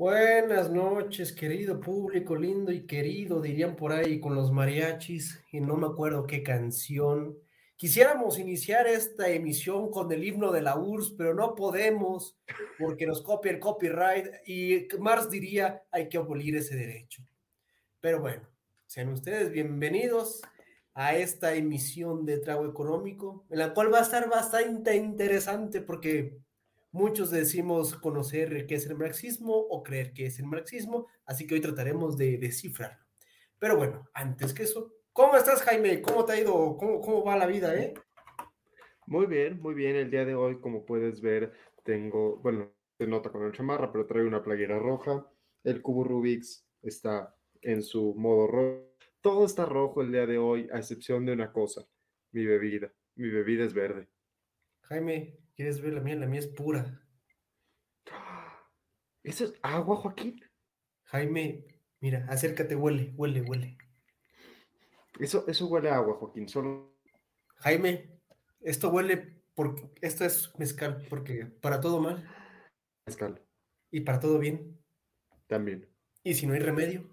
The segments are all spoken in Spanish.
Buenas noches, querido público, lindo y querido, dirían por ahí con los mariachis, y no me acuerdo qué canción. Quisiéramos iniciar esta emisión con el himno de la URSS, pero no podemos porque nos copia el copyright y Mars diría hay que abolir ese derecho. Pero bueno, sean ustedes bienvenidos a esta emisión de Trago Económico, en la cual va a estar bastante interesante porque Muchos decimos conocer qué es el marxismo o creer que es el marxismo, así que hoy trataremos de descifrarlo. Pero bueno, antes que eso, ¿cómo estás, Jaime? ¿Cómo te ha ido? ¿Cómo, cómo va la vida, eh? Muy bien, muy bien. El día de hoy, como puedes ver, tengo, bueno, se nota con el chamarra, pero traigo una playera roja. El cubo Rubik's está en su modo rojo. Todo está rojo el día de hoy, a excepción de una cosa, mi bebida. Mi bebida es verde. Jaime, ¿Quieres ver la mía? La mía es pura. ¿Eso es agua, Joaquín? Jaime, mira, acércate, huele, huele, huele. Eso, eso huele a agua, Joaquín, solo. Jaime, esto huele porque esto es mezcal, porque para todo mal. Mezcal. Y para todo bien. También. ¿Y si no hay remedio?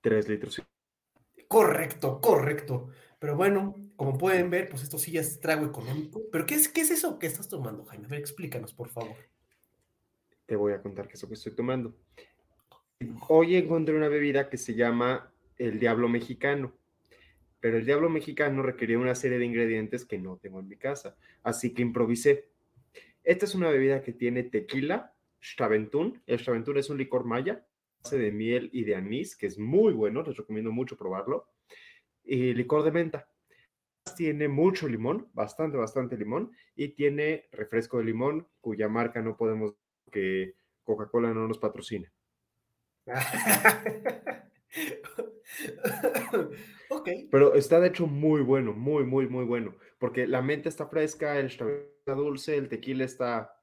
Tres litros. Correcto, correcto. Pero bueno, como pueden ver, pues esto sí ya es trago económico. ¿Pero qué es, qué es eso que estás tomando, Jaime? A ver, explícanos, por favor. Te voy a contar qué es lo que estoy tomando. Hoy encontré una bebida que se llama el Diablo Mexicano. Pero el Diablo Mexicano requería una serie de ingredientes que no tengo en mi casa. Así que improvisé. Esta es una bebida que tiene tequila, Staventún. El Staventún es un licor maya, base de miel y de anís, que es muy bueno. Les recomiendo mucho probarlo. Y licor de menta tiene mucho limón, bastante, bastante limón, y tiene refresco de limón, cuya marca no podemos que Coca-Cola no nos patrocine. ok. Pero está de hecho muy bueno, muy, muy, muy bueno, porque la menta está fresca, el está dulce, el tequila está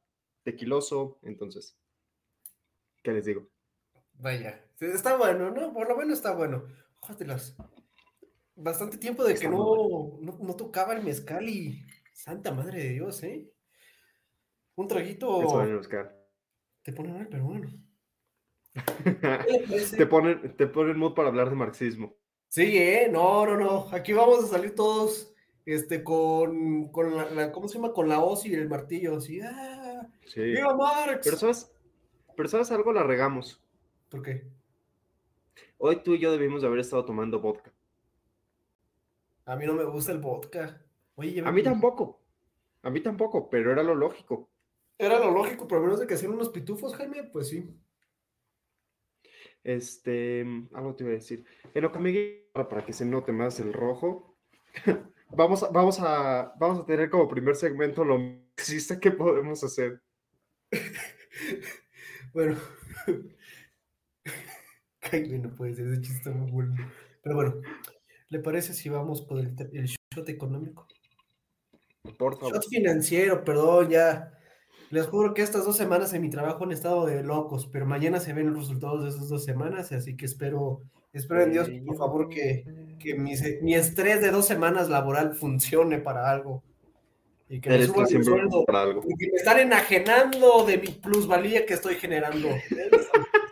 tequiloso, entonces, ¿qué les digo? Vaya, está bueno, ¿no? Por lo menos está bueno. las bastante tiempo de que no, no, tocaba el mezcal y santa madre de Dios, ¿eh? Un traguito. Te pone mal, pero bueno. te ponen, te ponen mood para hablar de marxismo. Sí, ¿eh? No, no, no. Aquí vamos a salir todos este, con, con la, ¿cómo se llama? Con la hoz y el martillo, así. ¡Ah! Sí. ¡Viva Marx! Pero sabes, pero sabes algo, la regamos. ¿Por qué? Hoy tú y yo debimos de haber estado tomando vodka. A mí no me gusta el vodka. a mí tampoco. A mí tampoco, pero era lo lógico. Era lo lógico, pero menos de que hacían unos pitufos, Jaime, pues sí. Este, algo te iba a decir. En lo que me para que se note más el rojo, vamos, a, vamos, a, vamos a tener como primer segmento lo existe que podemos hacer. bueno. Jaime, no puede ser, ese chiste muy bueno. Pero bueno, ¿Le parece si vamos por el, shot económico? Por favor. Shot financiero, perdón, ya. Les juro que estas dos semanas en mi trabajo han estado de locos, pero mañana se ven los resultados de esas dos semanas, así que espero, espero en Dios, por favor, que, mi, estrés de dos semanas laboral funcione para algo. Y que me suban el sueldo, para algo. Y que me están enajenando de mi plusvalía que estoy generando.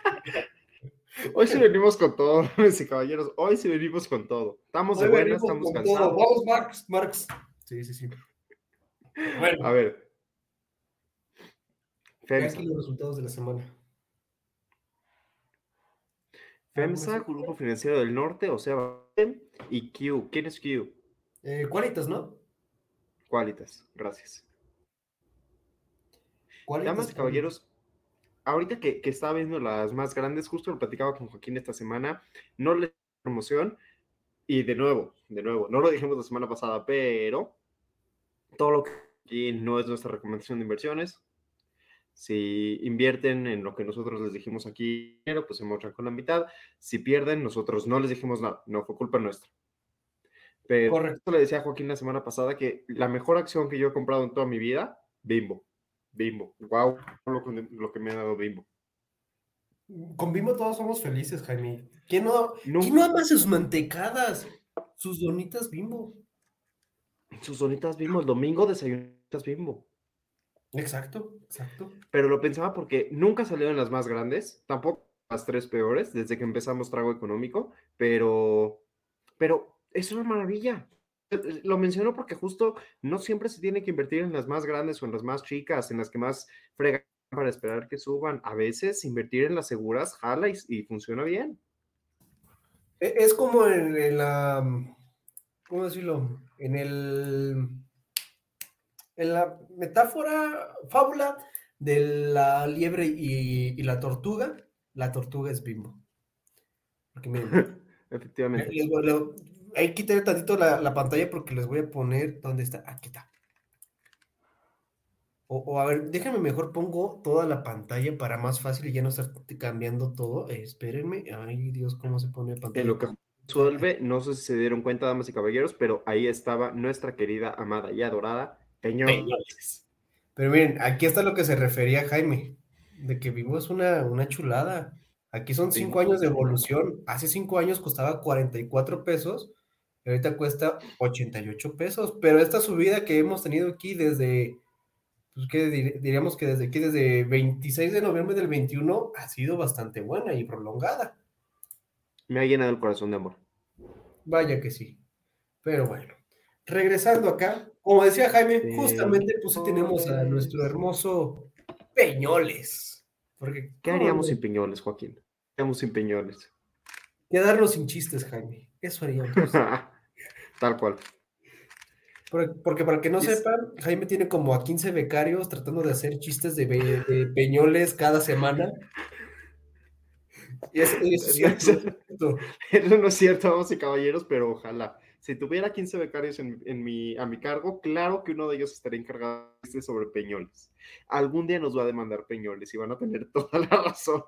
Hoy sí venimos con todo, y caballeros. Hoy sí venimos con todo. Estamos de buenas, estamos cansados. Vamos, Marx, Marx. Sí, sí, sí. Bueno. A ver. Aquí los resultados de la semana. FEMSA, Grupo Financiero del Norte, o sea, y Q. ¿Quién es Q? Eh, Qualitas, ¿no? Qualitas, gracias. Qualitas Damas y caballeros, ahorita que, que estaba viendo las más grandes, justo lo platicaba con Joaquín esta semana, no le promoción, y de nuevo, de nuevo, no lo dijimos la semana pasada, pero todo lo que aquí no es nuestra recomendación de inversiones. Si invierten en lo que nosotros les dijimos aquí, pues se muestran con la mitad. Si pierden, nosotros no les dijimos nada, no fue culpa nuestra. Pero Correcto. le decía a Joaquín la semana pasada que la mejor acción que yo he comprado en toda mi vida, Bimbo. Bimbo. Wow, lo, que- lo que me ha dado Bimbo. Con Bimbo todos somos felices, Jaime. ¿Quién no, No. ¿quién no ama sus mantecadas? Sus donitas Bimbo. Sus donitas Bimbo, el domingo desayunitas Bimbo. Exacto, exacto. Pero lo pensaba porque nunca salieron las más grandes, tampoco las tres peores desde que empezamos Trago Económico, pero, pero es una maravilla. Eh, Lo menciono porque justo no siempre se tiene que invertir en las más grandes o en las más chicas, en las que más fregan para esperar que suban. A veces invertir en las seguras jala y, y funciona bien. E- Es como en, en la, ¿cómo decirlo? En el, en la metáfora, fábula de la liebre y, y la tortuga. La tortuga es Bimbo. Porque miren, Efectivamente. Ahí quité tantito la, la pantalla porque les voy a poner, ¿dónde está? Aquí está. O, o a ver, déjenme mejor pongo toda la pantalla para más fácil y ya no estar cambiando todo. Eh, espérenme. Ay, Dios, ¿cómo se pone pantalla? En lo que resuelve, no sé si se dieron cuenta, damas y caballeros, pero ahí estaba nuestra querida, amada y adorada. Peñoles. Pero miren, aquí está lo que se refería Jaime, de que Vivo es una, una chulada. Aquí son cinco años de evolución. Hace cinco años costaba 44 pesos, y ahorita cuesta 88 pesos. Pero esta subida que hemos tenido aquí desde, pues que diríamos que desde aquí, desde 26 de noviembre del 21, ha sido bastante buena y prolongada. Me ha llenado el corazón de amor. Vaya que sí. Pero bueno, regresando acá, como decía Jaime, Sí. justamente pues tenemos a nuestro hermoso Peñoles. Porque, ¿Qué ¿cómo haríamos sin Peñoles, Joaquín? ¿Qué haríamos sin Peñoles? Quedarnos sin chistes, Jaime. Eso haríamos. Tal cual. Porque, para que no sepan, Jaime tiene como a 15 becarios tratando de hacer chistes de, be- de Peñoles cada semana. Y es, es cierto, es cierto. Eso no es cierto, vamos y caballeros, pero ojalá. Si tuviera 15 becarios en, en mi, a mi cargo, claro que uno de ellos estaría encargado de sobre Peñoles. Algún día nos va a demandar Peñoles y van a tener toda la razón.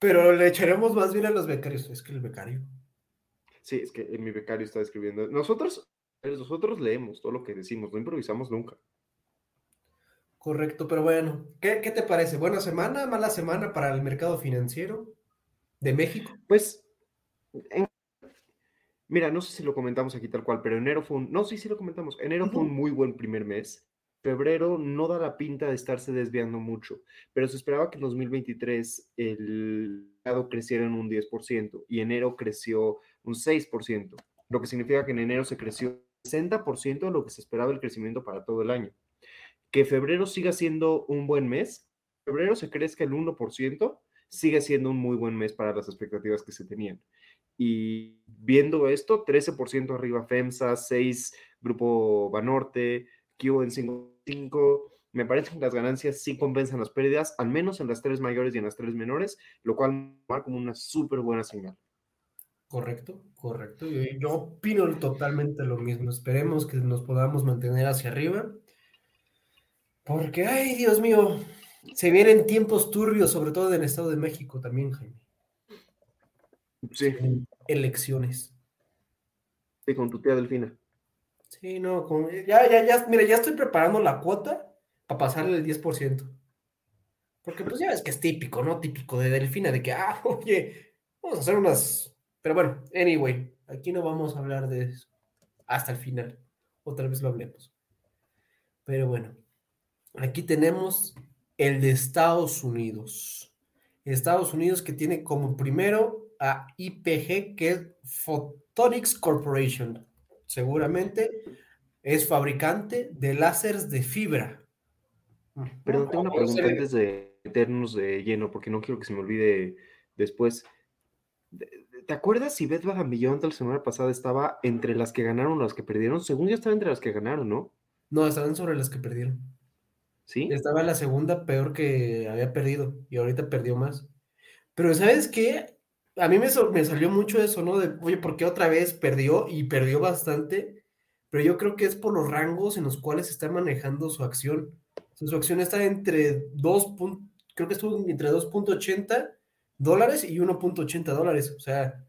Pero le echaremos más bien a los becarios. Es que el becario. Sí, es que mi becario está escribiendo. Nosotros, nosotros leemos todo lo que decimos, no improvisamos nunca. Correcto, pero bueno, ¿qué, qué te parece? ¿Buena semana, mala semana para el mercado financiero de México? Pues, en- mira, no sé si lo comentamos aquí tal cual, pero enero fue un, no, sí, sí lo comentamos, enero fue un muy buen primer mes. Febrero no da la pinta de estarse desviando mucho, pero se esperaba que en 2023 el mercado creciera en un 10% y enero creció un 6%, lo que significa que en enero se creció 60% de lo que se esperaba el crecimiento para todo el año. Que febrero siga siendo un buen mes, febrero se crezca el 1%, sigue siendo un muy buen mes para las expectativas que se tenían. Y viendo esto, 13% arriba FEMSA, 6 Grupo Banorte, Q en 5, me parece que las ganancias sí compensan las pérdidas, al menos en las tres mayores y en las tres menores, lo cual va como una súper buena señal. Correcto, correcto. Yo, yo opino totalmente lo mismo. Esperemos que nos podamos mantener hacia arriba. Porque, ay, Dios mío, se vienen tiempos turbios, sobre todo en el Estado de México también, Jaime. Sí, elecciones. sí, con tu tía Delfina. Sí, no, con- ya, ya, ya, mira, ya estoy preparando la cuota para pasarle el 10%. Porque pues ya es que es típico, ¿no? Típico de Delfina, de que, ah, oye, vamos a hacer unas... Pero bueno, anyway, aquí no vamos a hablar de eso hasta el final. Otra vez lo hablemos. Pero bueno, aquí tenemos el de Estados Unidos. Estados Unidos que tiene como primero a IPG, que es Photonics Corporation. Seguramente es fabricante de láseres de fibra. Pero tengo una pregunta antes de meternos de lleno, porque no quiero que se me olvide después. ¿Te acuerdas si Beth Bath Beyond la semana pasada estaba entre las que ganaron o las que perdieron? Según yo estaba entre las que ganaron, ¿no? No, estaban sobre las que perdieron. ¿Sí? Estaba la segunda peor que había perdido y ahorita perdió más. Pero ¿sabes qué? A mí me, me salió mucho eso, ¿no? De, oye, ¿por qué otra vez perdió? Y perdió bastante. Pero yo creo que es por los rangos en los cuales está manejando su acción. su acción está entre 2. Creo que estuvo entre 2.80 dólares y 1.80 dólares. O sea,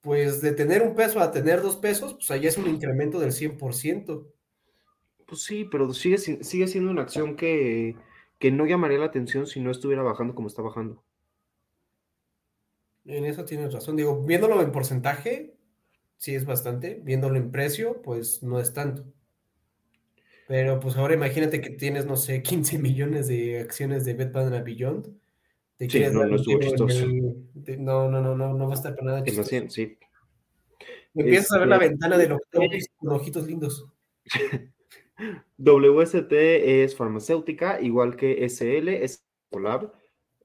pues de tener un peso a tener dos pesos, pues ahí es un incremento del 100%. Pues sí, pero sigue, sigue siendo una acción que, que no llamaría la atención si no estuviera bajando como está bajando. En eso tienes razón. Digo, viéndolo en porcentaje, sí es bastante. Viéndolo en precio, pues no es tanto. Pero pues ahora imagínate que tienes, no sé, 15 millones de acciones de Bed Bath Sí, no, no estuvo chistoso. no, no, no, no, no va a estar para nada chistoso. sí. Empiezas a ver la este, ventana de los con ojitos lindos. WST es farmacéutica, igual que SL, es Colab.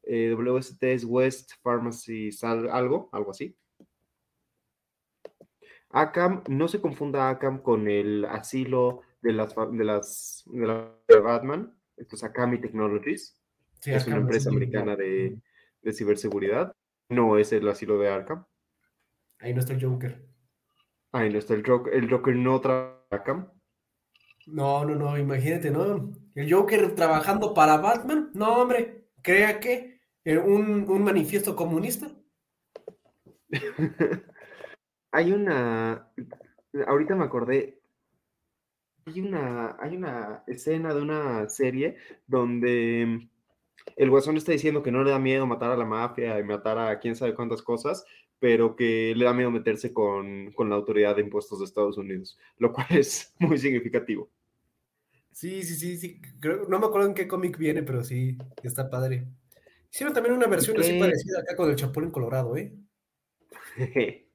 Eh, WST es West Pharmacy algo, algo así. ACAM, no se confunda ACAM con el asilo de las de las de, Batman, esto es Acami Technologies es una empresa americana de, ciberseguridad. No es el asilo de Arkham. Ahí no está el Joker. Ahí no está el Joker. El Joker no trabaja Arkham. No, no, no, imagínate, ¿no? El Joker trabajando para Batman. No, hombre, crea que un, un manifiesto comunista. hay una. Ahorita me acordé. Hay una, hay una escena de una serie donde el Guasón está diciendo que no le da miedo matar a la mafia y matar a quién sabe cuántas cosas, pero que le da miedo meterse con, la autoridad de impuestos de Estados Unidos, lo cual es muy significativo. Sí, sí, sí, sí. no me acuerdo en qué cómic viene, pero sí, está padre. Hicieron también una versión así parecida acá con el Chapulín Colorado, ¿eh?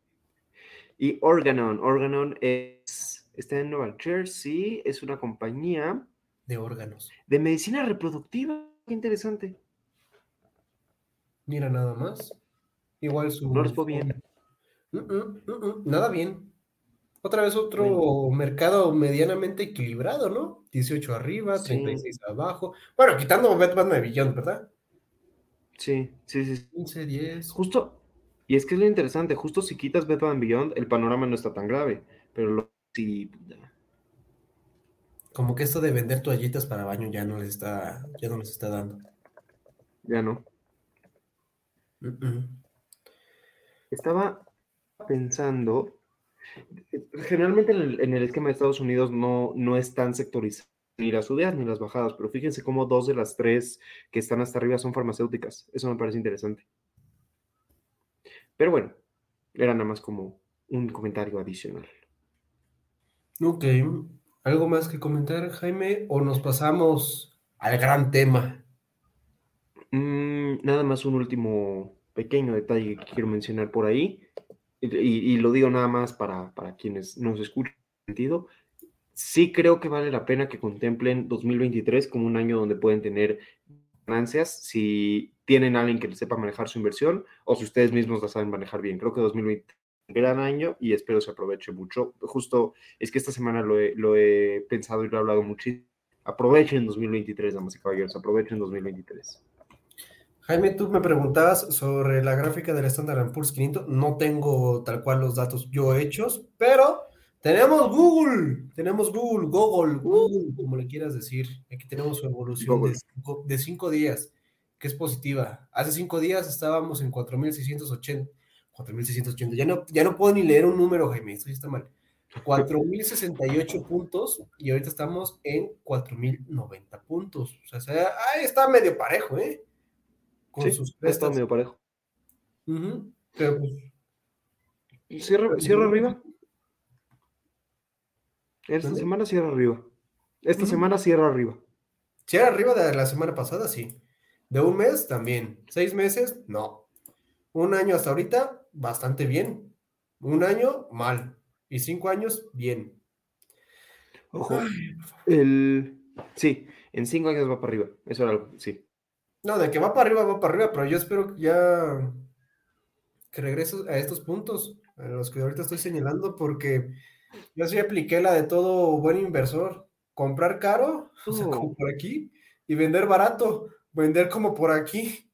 y Organon. Organon es, está en Nueva Jersey, es una compañía... De órganos. De medicina reproductiva. Qué interesante. Mira, nada más. Igual su. No les bien. Mm, mm, mm, nada bien. Otra vez otro mercado medianamente equilibrado, ¿no? 18 arriba, 36 abajo. Bueno, quitando Batman de Billón, ¿verdad? Sí, sí, sí. 15, 10. Justo, y es que es lo interesante, justo si quitas Batman Beyond, el panorama no está tan grave, pero lo, sí, como que esto de vender toallitas para baño ya no les está, ya no les está dando. Ya no. Estaba pensando, generalmente en el, esquema de Estados Unidos no, no es tan sectorizado ni las subidas ni las bajadas, pero fíjense cómo dos de las tres que están hasta arriba son farmacéuticas. Eso me parece interesante. Pero bueno, era nada más como un comentario adicional. Ok, ¿Algo más que comentar, Jaime? ¿O nos pasamos al gran tema? Mm, nada más un último pequeño detalle que quiero mencionar por ahí, y, lo digo nada más para, para quienes nos escuchan sentido. Sí creo que vale la pena que contemplen 2023 como un año donde pueden tener ganancias si tienen alguien que les sepa manejar su inversión o si ustedes mismos la saben manejar bien. Creo que 2023 gran año y espero se aproveche mucho. Justo es que esta semana lo he, pensado y lo he hablado muchísimo. Aprovechen 2023, damas y caballeros, aprovechen 2023. Jaime, tú me preguntabas sobre la gráfica del Standard Poor's 500. No tengo tal cual los datos yo hechos, pero tenemos Google, tenemos Google, Google, Google, como le quieras decir. Aquí tenemos su evolución de cinco, de cinco días, que es positiva. Hace cinco días estábamos en 4.680 4.680. Ya no, ya no puedo ni leer un número, Jaime, esto ya está mal. 4.068 puntos y ahorita estamos en 4.090 puntos. O sea, ahí está medio parejo, ¿eh? Con sus está medio parejo. Pero pues, Cierra, cierra arriba. Esta semana cierra arriba. Esta semana cierra arriba. Cierra arriba de la semana pasada, sí. De un mes también. Seis meses, no. Un año hasta ahorita, bastante bien. Un año, mal. Y cinco años, bien. Ojo. El... Sí, en cinco años va para arriba. Eso era algo, sí. No, de que va para arriba, va para arriba, pero yo espero que ya. que regreses a estos puntos, a los que ahorita estoy señalando, porque yo sí apliqué la de todo buen inversor, comprar caro, o sea, como Oh. por aquí, y vender barato, vender como por aquí.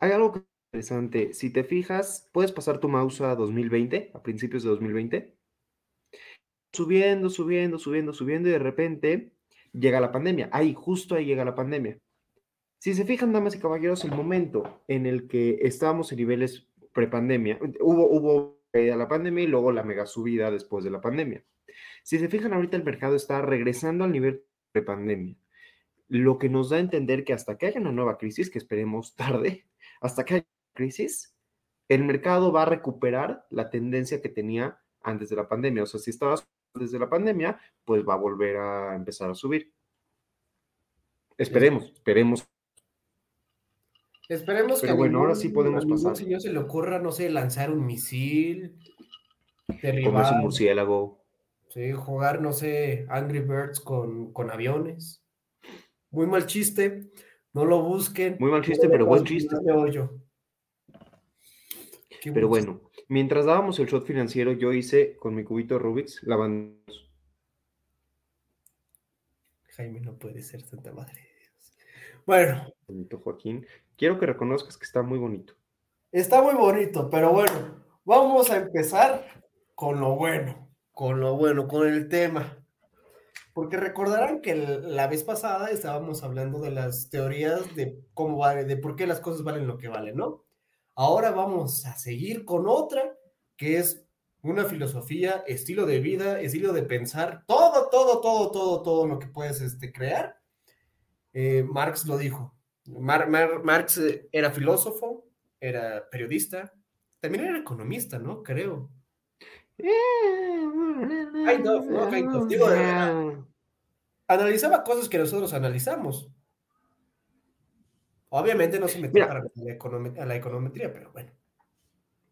Hay algo que interesante. Si te fijas, puedes pasar tu mouse a 2020, a principios de 2020. Subiendo, subiendo, subiendo, subiendo, y de repente llega la pandemia. Ahí, justo ahí llega la pandemia. Si se fijan, damas y caballeros, el momento en el que estábamos en niveles prepandemia, hubo, hubo la pandemia y luego la mega subida después de la pandemia. Si se fijan, ahorita el mercado está regresando al nivel prepandemia, lo que nos da a entender que hasta que haya una nueva crisis, que esperemos tarde, hasta que haya crisis, el mercado va a recuperar la tendencia que tenía antes de la pandemia. O sea, si estaba desde la pandemia, pues va a volver a empezar a subir. Esperemos, esperemos. Esperemos que Pero bueno, ahora ningún- sí podemos pasar. señor se le ocurra, no sé, lanzar un misil, derribar, un murciélago. sí, jugar, no sé, Angry Birds con, con aviones. Muy mal chiste, no lo busquen. Muy mal chiste, no pero buen chiste. de hoyo. Qué Pero buen bueno, mientras dábamos el shot financiero, yo hice con mi cubito Rubik's la banda. Jaime no puede ser santa madre de Dios. Bueno, Bonito Joaquín. Quiero que reconozcas que está muy bonito. Está muy bonito, pero bueno, vamos a empezar con lo bueno, con lo bueno, con el tema. Porque recordarán que la vez pasada estábamos hablando de las teorías de cómo vale, de por qué las cosas valen lo que valen, ¿no? Ahora vamos a seguir con otra que es una filosofía, estilo de vida, estilo de pensar, todo, todo, todo, todo, todo lo que puedes este, crear. Eh, Marx lo dijo. Mar- Mar- Marx eh, era filósofo, era periodista, también era economista, ¿no? Creo. Kind of, ¿no? Kind of. Digo, era- Analizaba cosas que nosotros analizamos. Obviamente no se metía Mira. para la, a la econometría, pero bueno.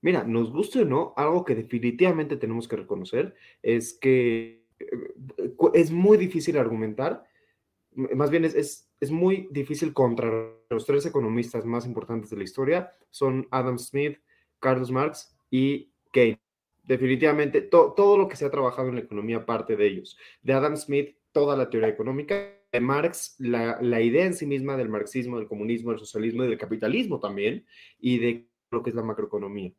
Mira, nos guste o no, algo que definitivamente tenemos que reconocer es que eh, es muy difícil argumentar, más bien es, es, es muy difícil contra los tres economistas más importantes de la historia, son Adam Smith, Carlos Marx y Keynes. Definitivamente, to- todo lo que se ha trabajado en la economía parte de ellos. De Adam Smith, toda la teoría económica, de Marx, la, la idea en sí misma del marxismo, del comunismo, del socialismo y del capitalismo también, y de lo que es la macroeconomía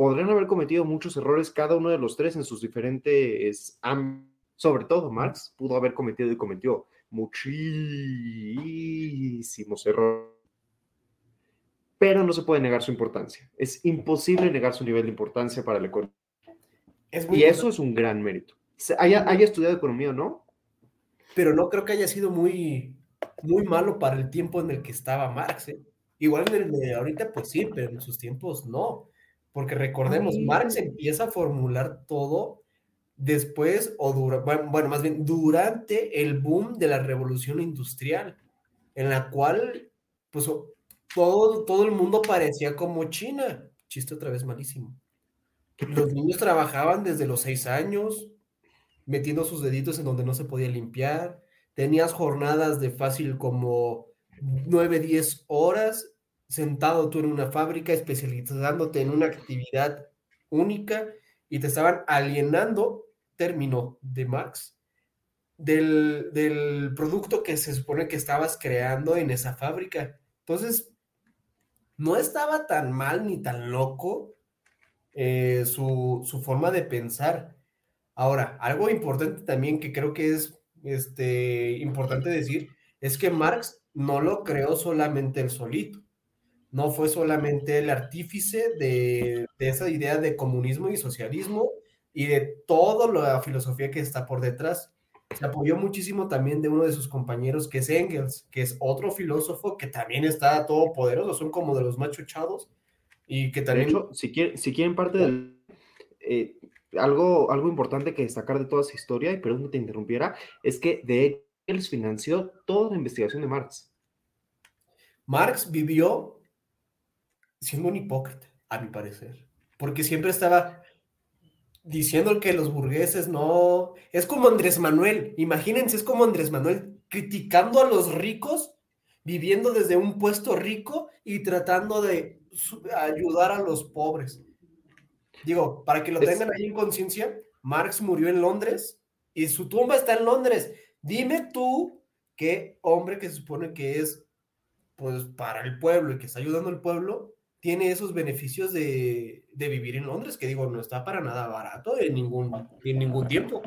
podrían haber cometido muchos errores cada uno de los tres en sus diferentes ámbitos. Sobre todo Marx pudo haber cometido y cometió muchísimos errores. Pero no se puede negar su importancia. Es imposible negar su nivel de importancia para la economía. Es Y eso es un gran mérito. Haya, haya estudiado economía o no, pero no creo que haya sido muy, muy malo para el tiempo en el que estaba Marx. ¿eh? Igual en el de ahorita, pues sí, pero en sus tiempos no. Porque recordemos, Ay. Marx empieza a formular todo después, o dura, bueno, más bien durante el boom de la revolución industrial, en la cual, pues, todo, todo el mundo parecía como China. Chiste otra vez malísimo. Los niños trabajaban desde los seis años, metiendo sus deditos en donde no se podía limpiar. Tenías jornadas de fácil como 9, 10 horas sentado tú en una fábrica, especializándote en una actividad única y te estaban alienando, término de Marx, del, del producto que se supone que estabas creando en esa fábrica. Entonces, no estaba tan mal ni tan loco eh, su, su forma de pensar. Ahora, algo importante también que creo que es este, importante decir es que Marx no lo creó solamente él solito. No fue solamente el artífice de, de esa idea de comunismo y socialismo y de toda la filosofía que está por detrás. Se apoyó muchísimo también de uno de sus compañeros, que es Engels, que es otro filósofo que también está todopoderoso, son como de los machuchados y que De también... hecho, si quieren, si quieren parte del... eh, algo, algo importante que destacar de toda esa historia, y perdón que te interrumpiera, es que de hecho financió toda la investigación de Marx. Marx vivió siendo un hipócrita, a mi parecer, porque siempre estaba diciendo que los burgueses no... Es como Andrés Manuel, imagínense, es como Andrés Manuel criticando a los ricos viviendo desde un puesto rico y tratando de ayudar a los pobres. Digo, para que lo tengan ahí en conciencia, Marx murió en Londres y su tumba está en Londres. Dime tú qué hombre que se supone que es pues para el pueblo y que está ayudando al pueblo tiene esos beneficios de, vivir en Londres, que digo, no está para nada barato en ningún, en ningún tiempo.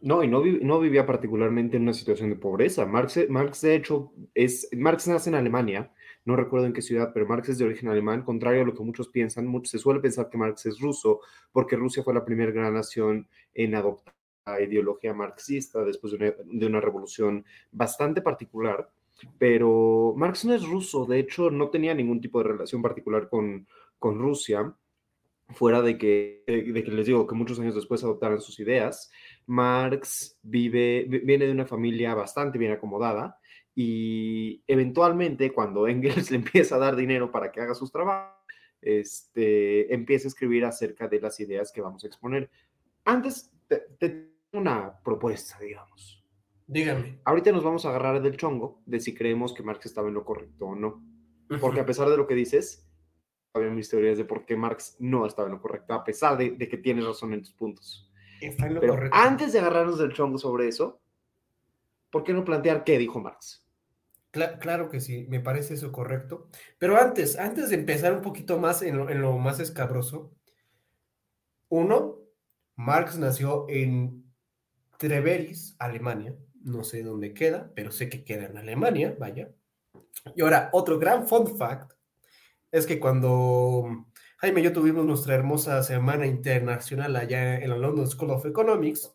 No, y no, no, vivía particularmente en una situación de pobreza. Marx, Marx, de hecho, es, Marx nace en Alemania, no recuerdo en qué ciudad, pero Marx es de origen alemán, contrario a lo que muchos piensan, mucho, se suele pensar que Marx es ruso, porque Rusia fue la primera gran nación en adoptar la ideología marxista después de una, revolución bastante particular pero Marx no es ruso, de hecho no tenía ningún tipo de relación particular con, con Rusia, fuera de que, de que les digo que muchos años después adoptaron sus ideas. Marx vive, viene de una familia bastante bien acomodada y eventualmente cuando Engels le empieza a dar dinero para que haga sus trabajos, este, empieza a escribir acerca de las ideas que vamos a exponer. Antes, te, una propuesta, digamos. Dígame. Ahorita nos vamos a agarrar del chongo de si creemos que Marx estaba en lo correcto o no. Porque a pesar de lo que dices, había mis teorías de por qué Marx no estaba en lo correcto, a pesar de, que tienes razón en tus puntos. Está en lo Pero correcto. antes de agarrarnos del chongo sobre eso, ¿por qué no plantear qué dijo Marx? Claro que sí, me parece eso correcto. Pero antes, antes de empezar un poquito más en lo, en lo más escabroso, uno, Marx nació en Treveris, Alemania, no sé dónde queda, pero sé que queda en Alemania, vaya. Y ahora, otro gran fun fact es que cuando Jaime y yo tuvimos nuestra hermosa semana internacional allá en la London School of Economics,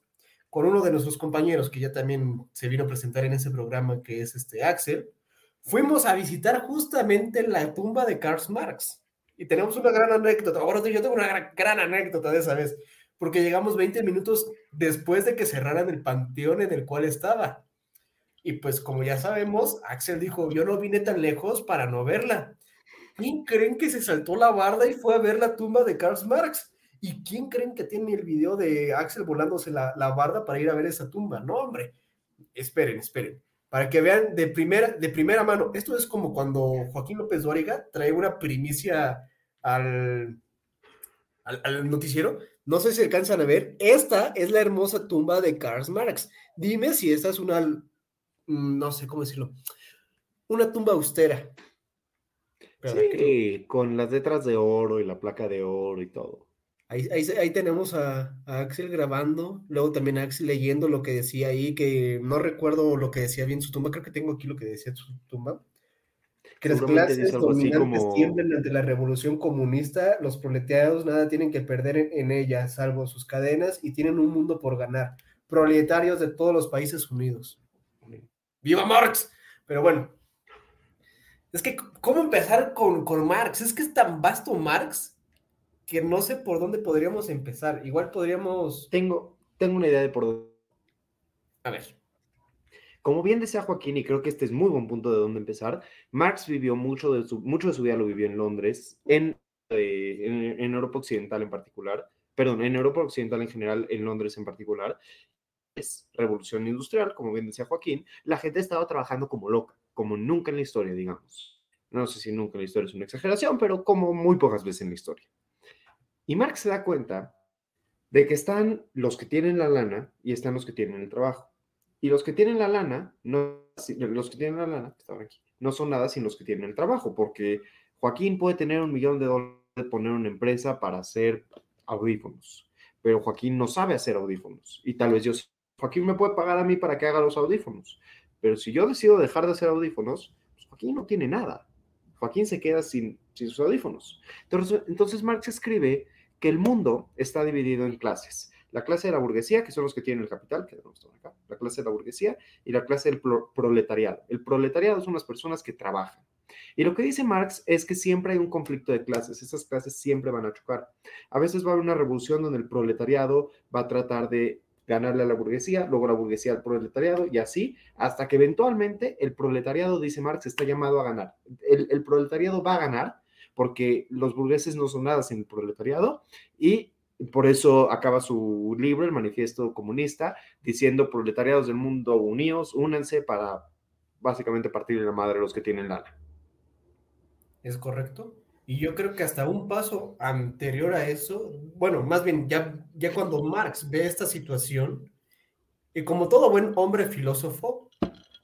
con uno de nuestros compañeros que ya también se vino a presentar en ese programa, que es este Axel, fuimos a visitar justamente la tumba de Karl Marx. Y tenemos una gran anécdota. Ahora yo tengo una gran, gran anécdota de esa vez porque llegamos 20 minutos después de que cerraran el panteón en el cual estaba. Y pues como ya sabemos, Axel dijo, yo no vine tan lejos para no verla. ¿Quién creen que se saltó la barda y fue a ver la tumba de Karl Marx? ¿Y quién creen que tiene el video de Axel volándose la, la barda para ir a ver esa tumba? No, hombre. Esperen, esperen. Para que vean de primera, de primera mano, esto es como cuando Joaquín López Dóriga trae una primicia al, al, al noticiero no sé si alcanzan a ver. Esta es la hermosa tumba de Karl Marx. Dime si esta es una, mm, no sé cómo decirlo, una tumba austera. sí, con las letras de oro y la placa de oro y todo. Ahí, ahí, tenemos a, a, Axel grabando, luego también a Axel leyendo lo que decía ahí, que no recuerdo lo que decía bien su tumba, creo que tengo aquí lo que decía su tumba que las clases dominantes como... tiemblen ante la revolución comunista, los proletariados nada tienen que perder en, en, ella, salvo sus cadenas, y tienen un mundo por ganar. Proletarios de todos los países unidos. ¡Viva Marx! Pero bueno, es que, ¿cómo empezar con, con Marx? Es que es tan vasto Marx que no sé por dónde podríamos empezar. Igual podríamos... Tengo, tengo una idea de por dónde. A ver. Como bien decía Joaquín, y creo que este es muy buen punto de dónde empezar, Marx vivió mucho de su, mucho de su vida lo vivió en Londres, en, eh, en, en, Europa Occidental en particular, perdón, en Europa Occidental en general, en Londres en particular. Es revolución industrial, como bien decía Joaquín, la gente estaba trabajando como loca, como nunca en la historia, digamos. No sé si nunca en la historia es una exageración, pero como muy pocas veces en la historia. Y Marx se da cuenta de que están los que tienen la lana y están los que tienen el trabajo. Y los que tienen la lana, no, los que tienen la lana, estaban aquí, no son nada sin los que tienen el trabajo, porque Joaquín puede tener un millón de dólares poner una empresa para hacer audífonos, pero Joaquín no sabe hacer audífonos. Y tal vez yo, Joaquín me puede pagar a mí para que haga los audífonos, pero si yo decido dejar de hacer audífonos, pues Joaquín no tiene nada. Joaquín se queda sin, sin sus audífonos. Entonces, entonces Marx escribe que el mundo está dividido en clases la clase de la burguesía, que son los que tienen el capital, que están acá, la clase de la burguesía y la clase del proletariado. El proletariado son las personas que trabajan. Y lo que dice Marx es que siempre hay un conflicto de clases, esas clases siempre van a chocar. A veces va a haber una revolución donde el proletariado va a tratar de ganarle a la burguesía, luego la burguesía al proletariado y así, hasta que eventualmente el proletariado, dice Marx, está llamado a ganar. El, el proletariado va a ganar porque los burgueses no son nada sin el proletariado y por eso acaba su libro, el Manifiesto Comunista, diciendo proletariados del mundo unidos, únanse para básicamente partir de la madre los que tienen lana. ¿Es correcto? Y yo creo que hasta un paso anterior a eso, bueno, más bien ya, ya cuando Marx ve esta situación, y como todo buen hombre filósofo,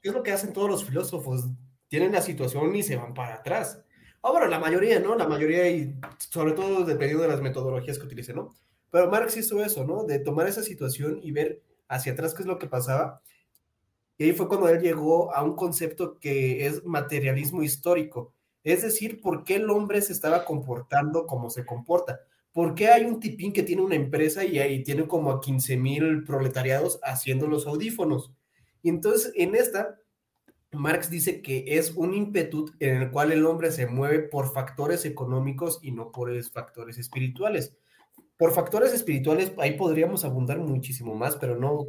¿qué es lo que hacen todos los filósofos? Tienen la situación y se van para atrás. Ahora, la mayoría, ¿no? La mayoría, y sobre todo dependiendo de las metodologías que utilicen, ¿no? Pero Marx hizo eso, ¿no? De tomar esa situación y ver hacia atrás qué es lo que pasaba. Y ahí fue cuando él llegó a un concepto que es materialismo histórico. Es decir, por qué el hombre se estaba comportando como se comporta. ¿Por qué hay un tipín que tiene una empresa y ahí tiene como a 15 mil proletariados haciendo los audífonos? Y entonces en esta, Marx dice que es un ímpetu en el cual el hombre se mueve por factores económicos y no por factores espirituales. Por factores espirituales, ahí podríamos abundar muchísimo más, pero no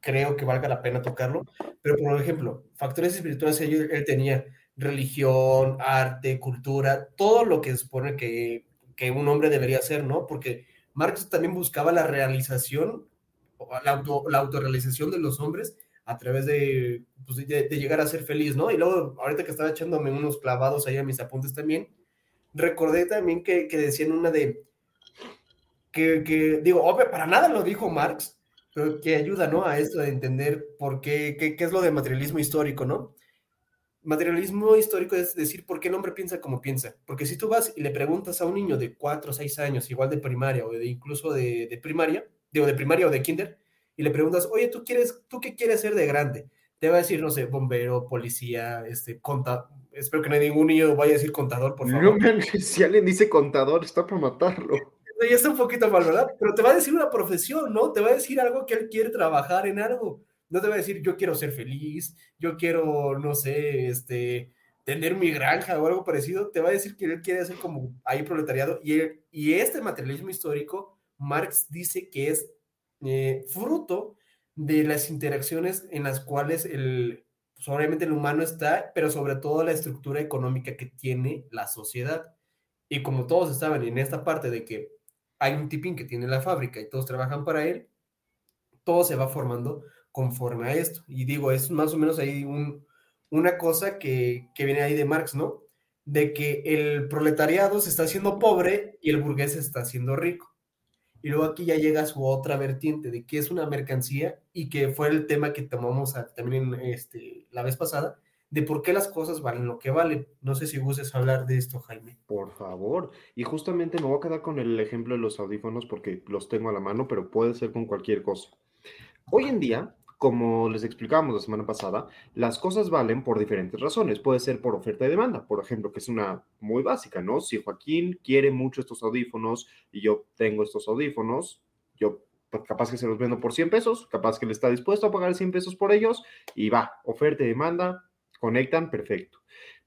creo que valga la pena tocarlo. Pero, por ejemplo, factores espirituales, él, él tenía religión, arte, cultura, todo lo que supone que, que un hombre debería hacer, ¿no? Porque Marx también buscaba la realización, la, auto, la autorrealización de los hombres a través de, pues, de, de, llegar a ser feliz, ¿no? Y luego, ahorita que estaba echándome unos clavados ahí a mis apuntes también, recordé también que, que decían una de, que, que, digo, obvio, para nada lo dijo Marx, pero que ayuda, ¿no? A esto de entender por qué, qué, qué es lo de materialismo histórico, ¿no? Materialismo histórico es decir por qué el hombre piensa como piensa. Porque si tú vas y le preguntas a un niño de 4 o 6 años, igual de primaria o de incluso de, de primaria, digo de primaria o de kinder, y le preguntas, oye, ¿tú, quieres, ¿tú qué quieres ser de grande? Te va a decir, no sé, bombero, policía, este, contador. Espero que no hay ningún niño vaya a decir contador, por favor. No, si alguien dice contador, está para matarlo ya está un poquito mal, ¿verdad? Pero te va a decir una profesión, ¿no? Te va a decir algo que él quiere trabajar en algo. No te va a decir, yo quiero ser feliz, yo quiero, no sé, este, tener mi granja o algo parecido. Te va a decir que él quiere hacer como ahí proletariado. Y, él, y este materialismo histórico, Marx dice que es eh, fruto de las interacciones en las cuales el, pues obviamente el humano está, pero sobre todo la estructura económica que tiene la sociedad. Y como todos estaban en esta parte de que hay un tipín que tiene la fábrica y todos trabajan para él, todo se va formando conforme a esto. Y digo, es más o menos ahí un, una cosa que, que, viene ahí de Marx, ¿no? De que el proletariado se está haciendo pobre y el burgués se está haciendo rico. Y luego aquí ya llega su otra vertiente de que es una mercancía y que fue el tema que tomamos también este, la vez pasada, de por qué las cosas valen lo que valen. No sé si gustes hablar de esto, Jaime. Por favor. Y justamente me voy a quedar con el ejemplo de los audífonos porque los tengo a la mano, pero puede ser con cualquier cosa. Hoy en día, como les explicábamos la semana pasada, las cosas valen por diferentes razones. Puede ser por oferta y demanda, por ejemplo, que es una muy básica, ¿no? Si Joaquín quiere mucho estos audífonos y yo tengo estos audífonos, yo pues, capaz que se los vendo por 100 pesos, capaz que le está dispuesto a pagar 100 pesos por ellos y va, oferta y demanda, conectan, perfecto.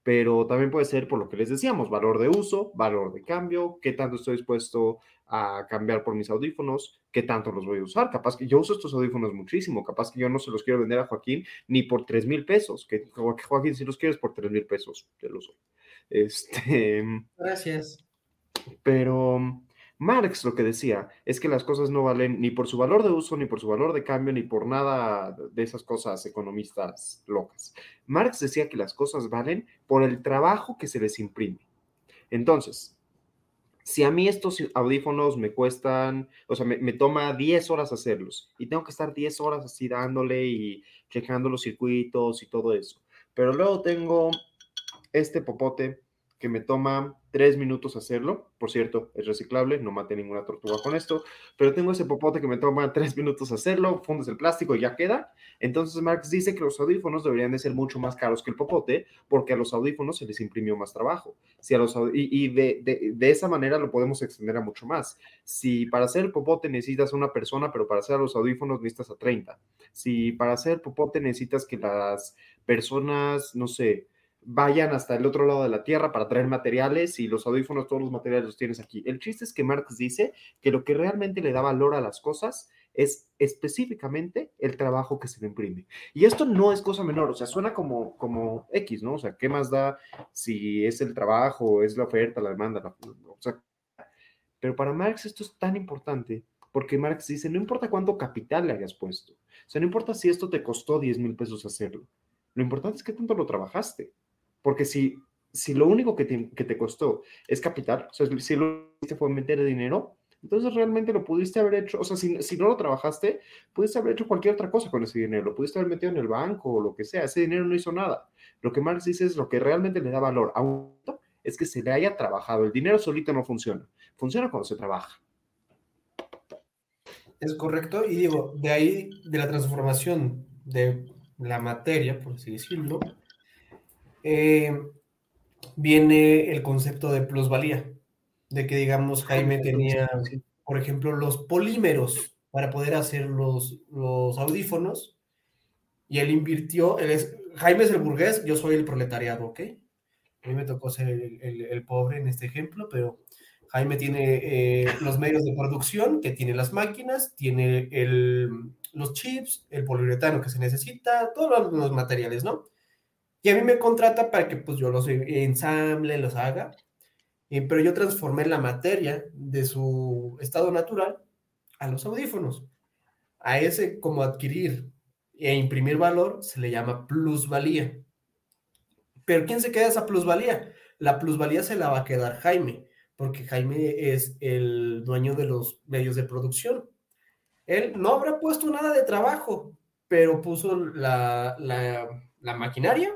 Pero también puede ser por lo que les decíamos, valor de uso, valor de cambio, qué tanto estoy dispuesto a cambiar por mis audífonos, qué tanto los voy a usar. Capaz que yo uso estos audífonos muchísimo, capaz que yo no se los quiero vender a Joaquín ni por 3 mil pesos, que Joaquín si los quieres por 3 mil pesos, te los uso. Este, Gracias. Pero Marx lo que decía es que las cosas no valen ni por su valor de uso, ni por su valor de cambio, ni por nada de esas cosas economistas locas. Marx decía que las cosas valen por el trabajo que se les imprime. Entonces, si a mí estos audífonos me cuestan, o sea, me, toma 10 horas hacerlos y tengo que estar 10 horas así dándole y checando los circuitos y todo eso, pero luego tengo este popote que me toma tres minutos hacerlo. Por cierto, es reciclable, no mate ninguna tortuga con esto, pero tengo ese popote que me toma tres minutos hacerlo, fundes el plástico y ya queda. Entonces Marx dice que los audífonos deberían de ser mucho más caros que el popote porque a los audífonos se les imprimió más trabajo. Si a los, y, de, de, esa manera lo podemos extender a mucho más. Si para hacer el popote necesitas a una persona, pero para hacer los audífonos necesitas a 30. Si para hacer popote necesitas que las personas, no sé, vayan hasta el otro lado de la Tierra para traer materiales y los audífonos, todos los materiales los tienes aquí. El chiste es que Marx dice que lo que realmente le da valor a las cosas es específicamente el trabajo que se le imprime. Y esto no es cosa menor, o sea, suena como, como X, ¿no? O sea, ¿qué más da si es el trabajo, es la oferta, la demanda? O sea, pero para Marx esto es tan importante porque Marx dice, no importa cuánto capital le hayas puesto, o sea, no importa si esto te costó 10 mil pesos hacerlo, Lo importante es que tanto lo trabajaste. Porque si, si lo único que te, que te costó es capital, o sea, si lo que fue meter dinero, entonces realmente lo pudiste haber hecho, o sea, si, si, no lo trabajaste, pudiste haber hecho cualquier otra cosa con ese dinero, lo pudiste haber metido en el banco o lo que sea, ese dinero no hizo nada. Lo que Marx dice es lo que realmente le da valor a un es que se le haya trabajado. El dinero solito no funciona, funciona cuando se trabaja. Es correcto, y digo, de ahí, de la transformación de la materia, por así decirlo, eh, viene el concepto de plusvalía, de que digamos Jaime tenía, por ejemplo, los polímeros para poder hacer los, los audífonos, y él invirtió, él es, Jaime es el burgués, yo soy el proletariado, ¿ok? A mí me tocó ser el, el, pobre en este ejemplo, pero Jaime tiene eh, los medios de producción, que tiene las máquinas, tiene el, los chips, el poliuretano que se necesita, todos los, materiales, ¿no? Y a mí me contrata para que pues yo los ensamble, los haga, pero yo transformé la materia de su estado natural a los audífonos. A ese como adquirir e imprimir valor se le llama plusvalía. Pero ¿quién se queda esa plusvalía? La plusvalía se la va a quedar Jaime, porque Jaime es el dueño de los medios de producción. Él no habrá puesto nada de trabajo, pero puso la, la, maquinaria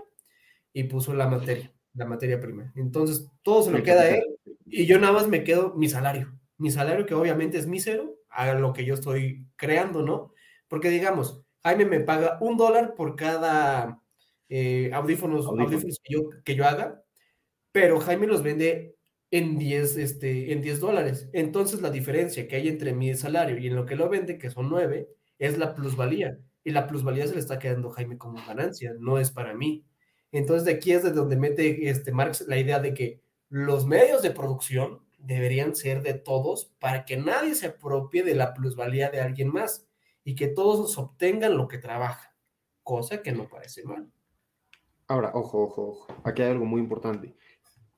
y puso la materia, la materia prima. Entonces, todo se lo queda a él y yo nada más me quedo mi salario. Mi salario, que obviamente es mísero, a lo que yo estoy creando, ¿no? Porque digamos, Jaime me paga un dólar por cada eh, audífonos, audífonos que, yo, que, yo, haga, pero Jaime los vende en 10, este, en 10 dólares. Entonces la diferencia que hay entre mi salario y en lo que lo vende, que son 9, es la plusvalía. Y la plusvalía se le está quedando a Jaime como ganancia, no es para mí. Entonces de aquí es de donde mete este Marx la idea de que los medios de producción deberían ser de todos para que nadie se apropie de la plusvalía de alguien más y que todos obtengan lo que trabajan, cosa que no parece mal. Ahora, ojo, ojo, ojo, aquí hay algo muy importante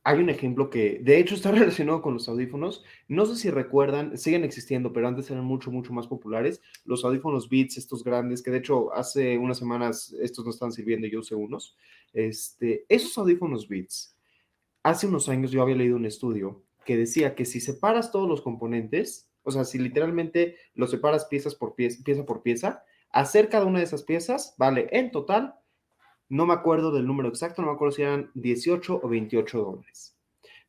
hay un ejemplo que de hecho está relacionado con los audífonos. No sé si recuerdan, siguen existiendo, pero antes eran mucho, mucho más populares. Los audífonos Beats, estos grandes, que de hecho hace unas semanas estos no están sirviendo, yo usé unos. Este, esos audífonos Beats, hace unos años yo había leído un estudio que decía que si separas todos los componentes, o sea, si literalmente los separas piezas por pieza, pieza por pieza, hacer cada una de esas piezas vale en total no me acuerdo del número exacto, no me acuerdo si eran 18 o 28 dólares.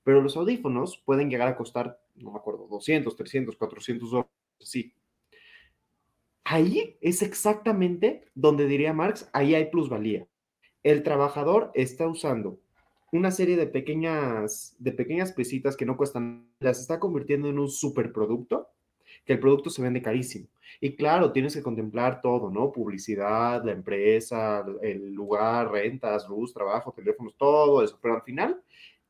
Pero los audífonos pueden llegar a costar, no me acuerdo, 200, 300, 400 dólares, sí. Ahí es exactamente donde diría Marx, ahí hay plusvalía. El trabajador está usando una serie de pequeñas, de pequeñas piecitas que no cuestan, las está convirtiendo en un superproducto que el producto se vende carísimo. Y claro, tienes que contemplar todo, ¿no? Publicidad, la empresa, el lugar, rentas, luz, trabajo, teléfonos, todo eso. Pero al final,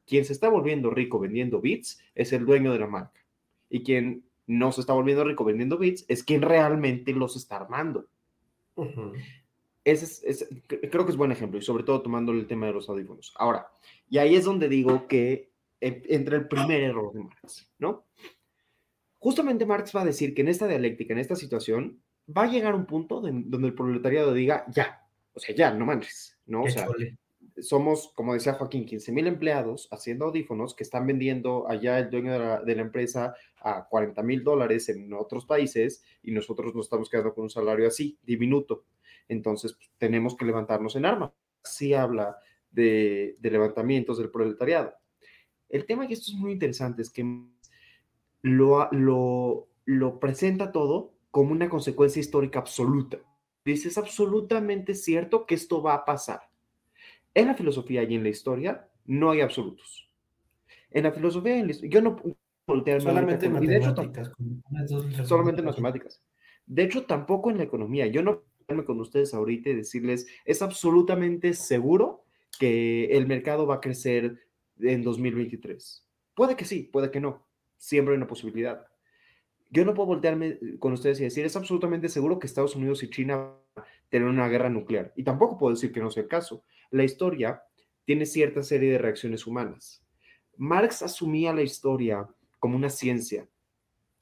quien se está volviendo rico vendiendo bits es el dueño de la marca. Y quien no se está volviendo rico vendiendo bits es quien realmente los está armando. Ese es, creo que es buen ejemplo y sobre todo tomando el tema de los audífonos. Ahora, y ahí es donde digo que entra el primer error de Marx, ¿no? Justamente Marx va a decir que en esta dialéctica, en esta situación, va a llegar un punto donde el proletariado diga, ya, o sea, ya, no manches, ¿no? O sea, somos, como decía Joaquín, 15 mil empleados haciendo audífonos que están vendiendo allá el dueño de la, empresa a 40 mil dólares en otros países y nosotros nos estamos quedando con un salario así, diminuto. Entonces, pues, tenemos que levantarnos en arma. Así habla de, de levantamientos del proletariado. El tema, y esto es muy interesante, es que lo, lo, presenta todo como una consecuencia histórica absoluta. Dice, es absolutamente cierto que esto va a pasar. En la filosofía y en la historia no hay absolutos. En la filosofía, en yo no solamente matemáticas. solamente matemáticas. De hecho, tampoco en la economía. Yo no puedo con ustedes ahorita y decirles, es absolutamente seguro que el mercado va a crecer en 2023. Puede que sí, puede que no siempre hay una posibilidad. Yo no puedo voltearme con ustedes y decir, es absolutamente seguro que Estados Unidos y China tienen una guerra nuclear. Y tampoco puedo decir que no sea el caso. La historia tiene cierta serie de reacciones humanas. Marx asumía la historia como una ciencia,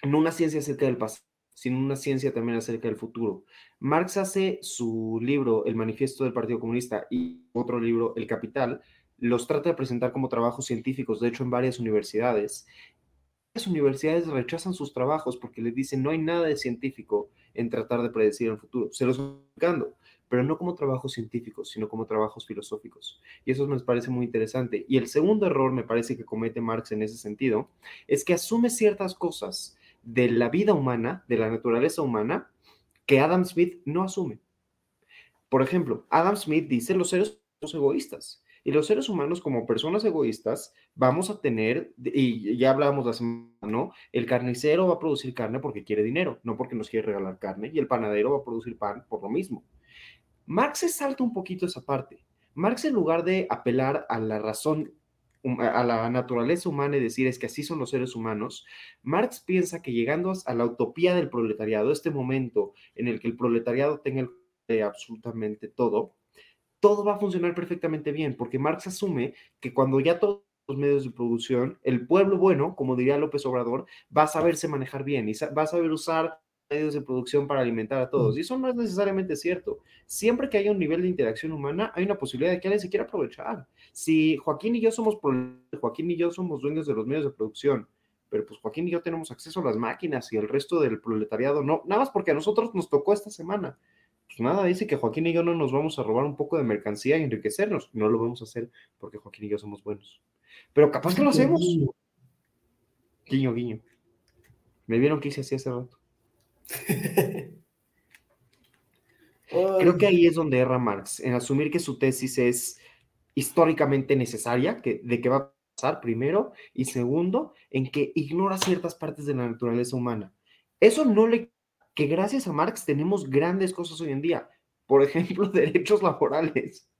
no una ciencia acerca del pasado, sino una ciencia también acerca del futuro. Marx hace su libro, El Manifiesto del Partido Comunista, y otro libro, El Capital, los trata de presentar como trabajos científicos, de hecho en varias universidades. Universidades rechazan sus trabajos porque les dicen no hay nada de científico en tratar de predecir el futuro. Se los explicando, pero no como trabajos científicos, sino como trabajos filosóficos. Y eso me parece muy interesante. Y el segundo error, me parece que comete Marx en ese sentido, es que asume ciertas cosas de la vida humana, de la naturaleza humana, que Adam Smith no asume. Por ejemplo, Adam Smith dice los seres somos egoístas. Y los seres humanos, como personas egoístas, vamos a tener, y ya hablábamos la semana, ¿no? El carnicero va a producir carne porque quiere dinero, no porque nos quiere regalar carne, y el panadero va a producir pan por lo mismo. Marx se salta un poquito esa parte. Marx, en lugar de apelar a la razón a la naturaleza humana y decir es que así son los seres humanos, Marx piensa que llegando a la utopía del proletariado, este momento en el que el proletariado tenga el, absolutamente todo, todo va a funcionar perfectamente bien, porque Marx asume que cuando ya todos los medios de producción, el pueblo bueno, como diría López Obrador, va a saberse manejar bien y va a saber usar medios de producción para alimentar a todos. Y eso no es necesariamente cierto. Siempre que haya un nivel de interacción humana, hay una posibilidad de que alguien se quiera aprovechar. Si Joaquín y yo somos, Joaquín y yo somos dueños de los medios de producción, pero pues Joaquín y yo tenemos acceso a las máquinas y el resto del proletariado no, nada más porque a nosotros nos tocó esta semana. Pues nada, dice que Joaquín y yo no nos vamos a robar un poco de mercancía y enriquecernos. No lo vamos a hacer porque Joaquín y yo somos buenos. Pero capaz que lo hacemos. Guiño, guiño. Me vieron que hice así hace rato. Creo que ahí es donde erra Marx, en asumir que su tesis es históricamente necesaria, que, de qué va a pasar primero, y segundo, en que ignora ciertas partes de la naturaleza humana. Eso no le... que gracias a Marx tenemos grandes cosas hoy en día, por ejemplo, derechos laborales.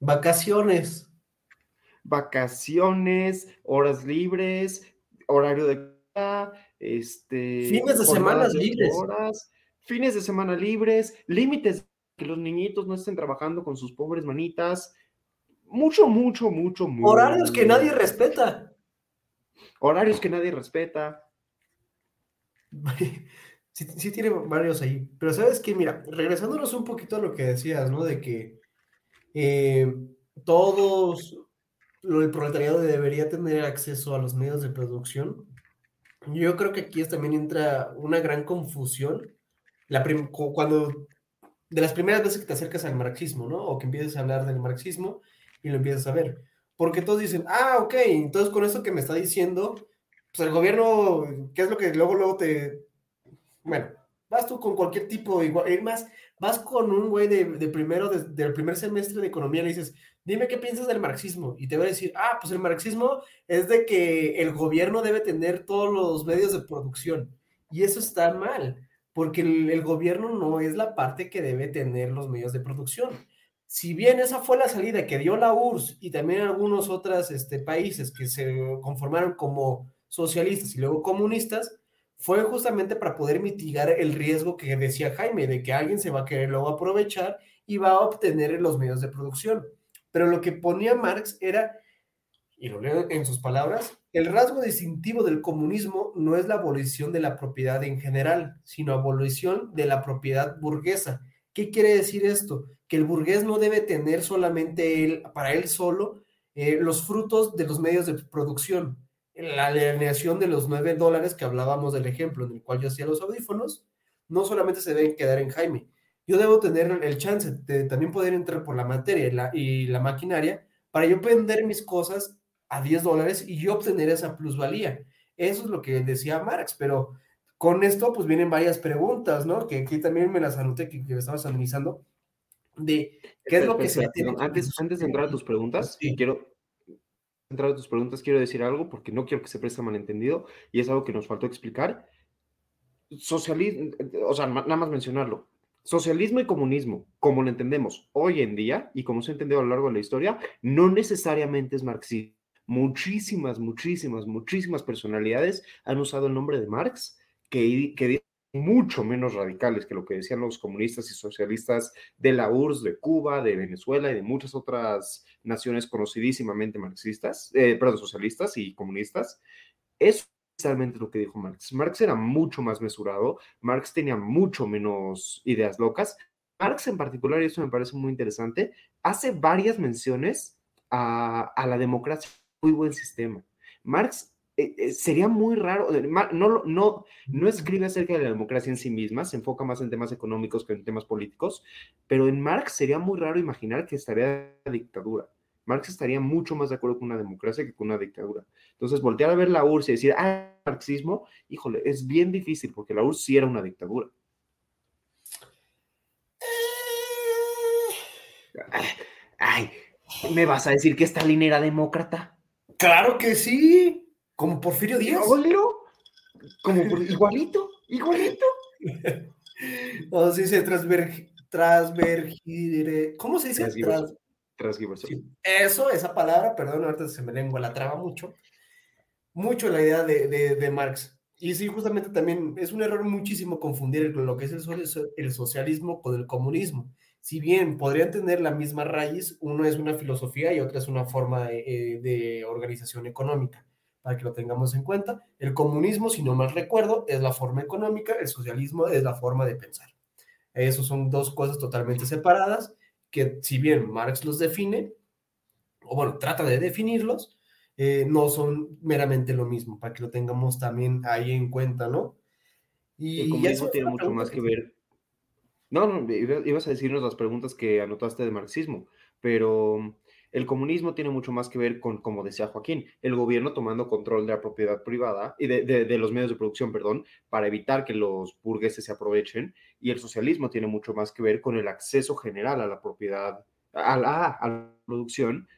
Vacaciones. Vacaciones, horas libres, horario de este, fines de semana libres. fines de semana libres, límites que los niñitos no estén trabajando con sus pobres manitas. Mucho, mucho, mucho, mucho. Horarios que nadie respeta. Horarios que nadie respeta. Sí, tiene varios ahí. Pero sabes que, mira, regresándonos un poquito a lo que decías, ¿no? De que eh, todos, el proletariado debería tener acceso a los medios de producción. Yo creo que aquí también entra una gran confusión. La cuando de las primeras veces que te acercas al marxismo, ¿no? O que empiezas a hablar del marxismo y lo empiezas a ver. Porque todos dicen, ah, ok, entonces con esto que me está diciendo, pues el gobierno, ¿qué es lo que luego, luego te... Bueno, vas tú con cualquier tipo, igual, es más, vas con un güey de, primero, del primer semestre de economía, le dices, dime qué piensas del marxismo. Y te va a decir, ah, pues el marxismo es de que el gobierno debe tener todos los medios de producción. Y eso está mal, porque el, gobierno no es la parte que debe tener los medios de producción. Si bien esa fue la salida que dio la URSS y también algunos otros este, países que se conformaron como socialistas y luego comunistas, fue justamente para poder mitigar el riesgo que decía Jaime, de que alguien se va a querer luego aprovechar y va a obtener los medios de producción. Pero lo que ponía Marx era, y lo leo en sus palabras, el rasgo distintivo del comunismo no es la abolición de la propiedad en general, sino abolición de la propiedad burguesa. ¿Qué quiere decir esto? Que el burgués no debe tener solamente él, para él solo, eh, los frutos de los medios de producción, la alineación de los nueve dólares que hablábamos del ejemplo en el cual yo hacía los audífonos, no solamente se deben quedar en Jaime. Yo debo tener el chance de también poder entrar por la materia y la, y la maquinaria para yo vender mis cosas a 10 dólares y yo obtener esa plusvalía. Eso es lo que decía Marx, pero con esto pues vienen varias preguntas, ¿no? Que aquí también me las anoté, que, que estabas analizando, de qué es lo que se... Antes, antes de entrar a tus preguntas, quiero, entrar a tus preguntas, quiero decir algo porque no quiero que se preste malentendido y es algo que nos faltó explicar. Socialismo, o sea, nada más mencionarlo. Socialismo y comunismo, como lo entendemos hoy en día y como se ha entendido a lo largo de la historia, no necesariamente es marxismo. Muchísimas, muchísimas, muchísimas personalidades han usado el nombre de Marx que, que mucho menos radicales que lo que decían los comunistas y socialistas de la URSS, de Cuba, de Venezuela y de muchas otras naciones conocidísimamente marxistas, eh, perdón, socialistas y comunistas. Es precisamente lo que dijo Marx. Marx era mucho más mesurado, Marx tenía mucho menos ideas locas. Marx en particular, y eso me parece muy interesante, hace varias menciones a la democracia, muy buen sistema. Marx eh, eh, sería muy raro, no, no, no escribe acerca de la democracia en sí misma, se enfoca más en temas económicos que en temas políticos, pero en Marx sería muy raro imaginar que estaría la dictadura. Marx estaría mucho más de acuerdo con una democracia que con una dictadura. Entonces, voltear a ver la URSS y decir, ah, marxismo, híjole, es bien difícil porque la URSS sí era una dictadura. Ay, ¿me vas a decir que Stalin era demócrata? Claro que sí. Como Porfirio Díaz. Como igualito, igualito. no, se dice transver, ¿Cómo se dice? Transgiversación. Eso, esa palabra, perdón, ahorita se me lengua la traba mucho. Mucho la idea de, de, Marx. Y sí, justamente también es un error muchísimo confundir lo que es el, el socialismo con el comunismo. Si bien podrían tener la misma raíz, uno es una filosofía y otra es una forma de, de organización económica para que lo tengamos en cuenta. El comunismo, si no mal recuerdo, es la forma económica, el socialismo es la forma de pensar. Esos son dos cosas totalmente separadas que si bien Marx los define, o bueno, trata de definirlos, eh, no son meramente lo mismo, para que lo tengamos también ahí en cuenta, ¿no? Y el comunismo tiene mucho más que ver. No, no, ibas a decirnos las preguntas que anotaste de marxismo, pero el comunismo tiene mucho más que ver con, como decía Joaquín, el gobierno tomando control de la propiedad privada y de, los medios de producción, perdón, para evitar que los burgueses se aprovechen. Y el socialismo tiene mucho más que ver con el acceso general a la propiedad, a la, producción,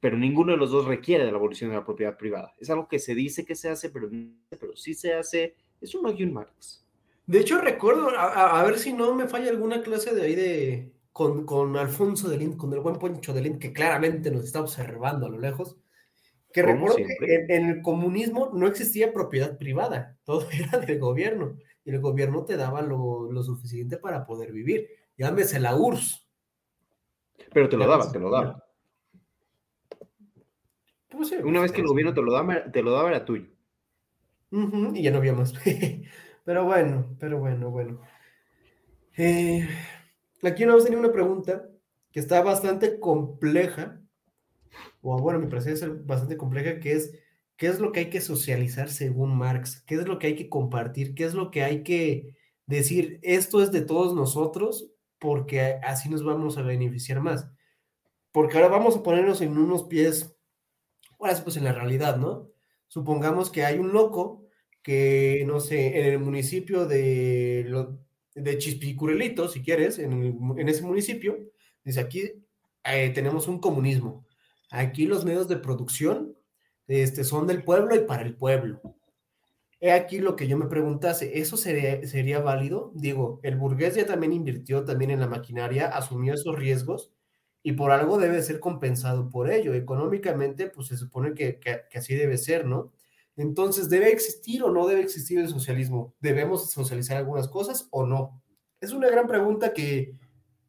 pero ninguno de los dos requiere de la abolición de la propiedad privada. Es algo que se dice que se hace, pero, pero sí se hace. Es un un Marx. De hecho, recuerdo, a ver si no me falla alguna clase de ahí de, con, con Alfonso de Lind, con el buen Poncho de Lind, que claramente nos está observando a lo lejos, que recuerdo que en, el comunismo no existía propiedad privada, todo era del gobierno, y el gobierno te daba lo, lo suficiente para poder vivir. Llámese la URSS. Pero te lo daba, te lo daba. Pues Una vez que el gobierno te lo daba, te lo daba era tuyo. y ya no había más. pero bueno, pero bueno, bueno. Eh, Aquí nos tenía una pregunta que está bastante compleja, o bueno, me parece ser bastante compleja, que es, ¿qué es lo que hay que socializar según Marx? ¿Qué es lo que hay que compartir? ¿Qué es lo que hay que decir? Esto es de todos nosotros porque así nos vamos a beneficiar más. Porque ahora vamos a ponernos en unos pies, ahora pues en la realidad, ¿no? Supongamos que hay un loco que, no sé, en el municipio de, de Chispicurelito, si quieres, en, ese municipio, dice aquí eh, tenemos un comunismo. Aquí los medios de producción este, son del pueblo y para el pueblo. He aquí lo que yo me preguntase, ¿eso sería, sería válido? Digo, el burgués ya también invirtió también en la maquinaria, asumió esos riesgos y por algo debe ser compensado por ello. Económicamente, pues se supone que, que así debe ser, ¿no? Entonces, ¿debe existir o no debe existir el socialismo? ¿Debemos socializar algunas cosas o no? Es una gran pregunta que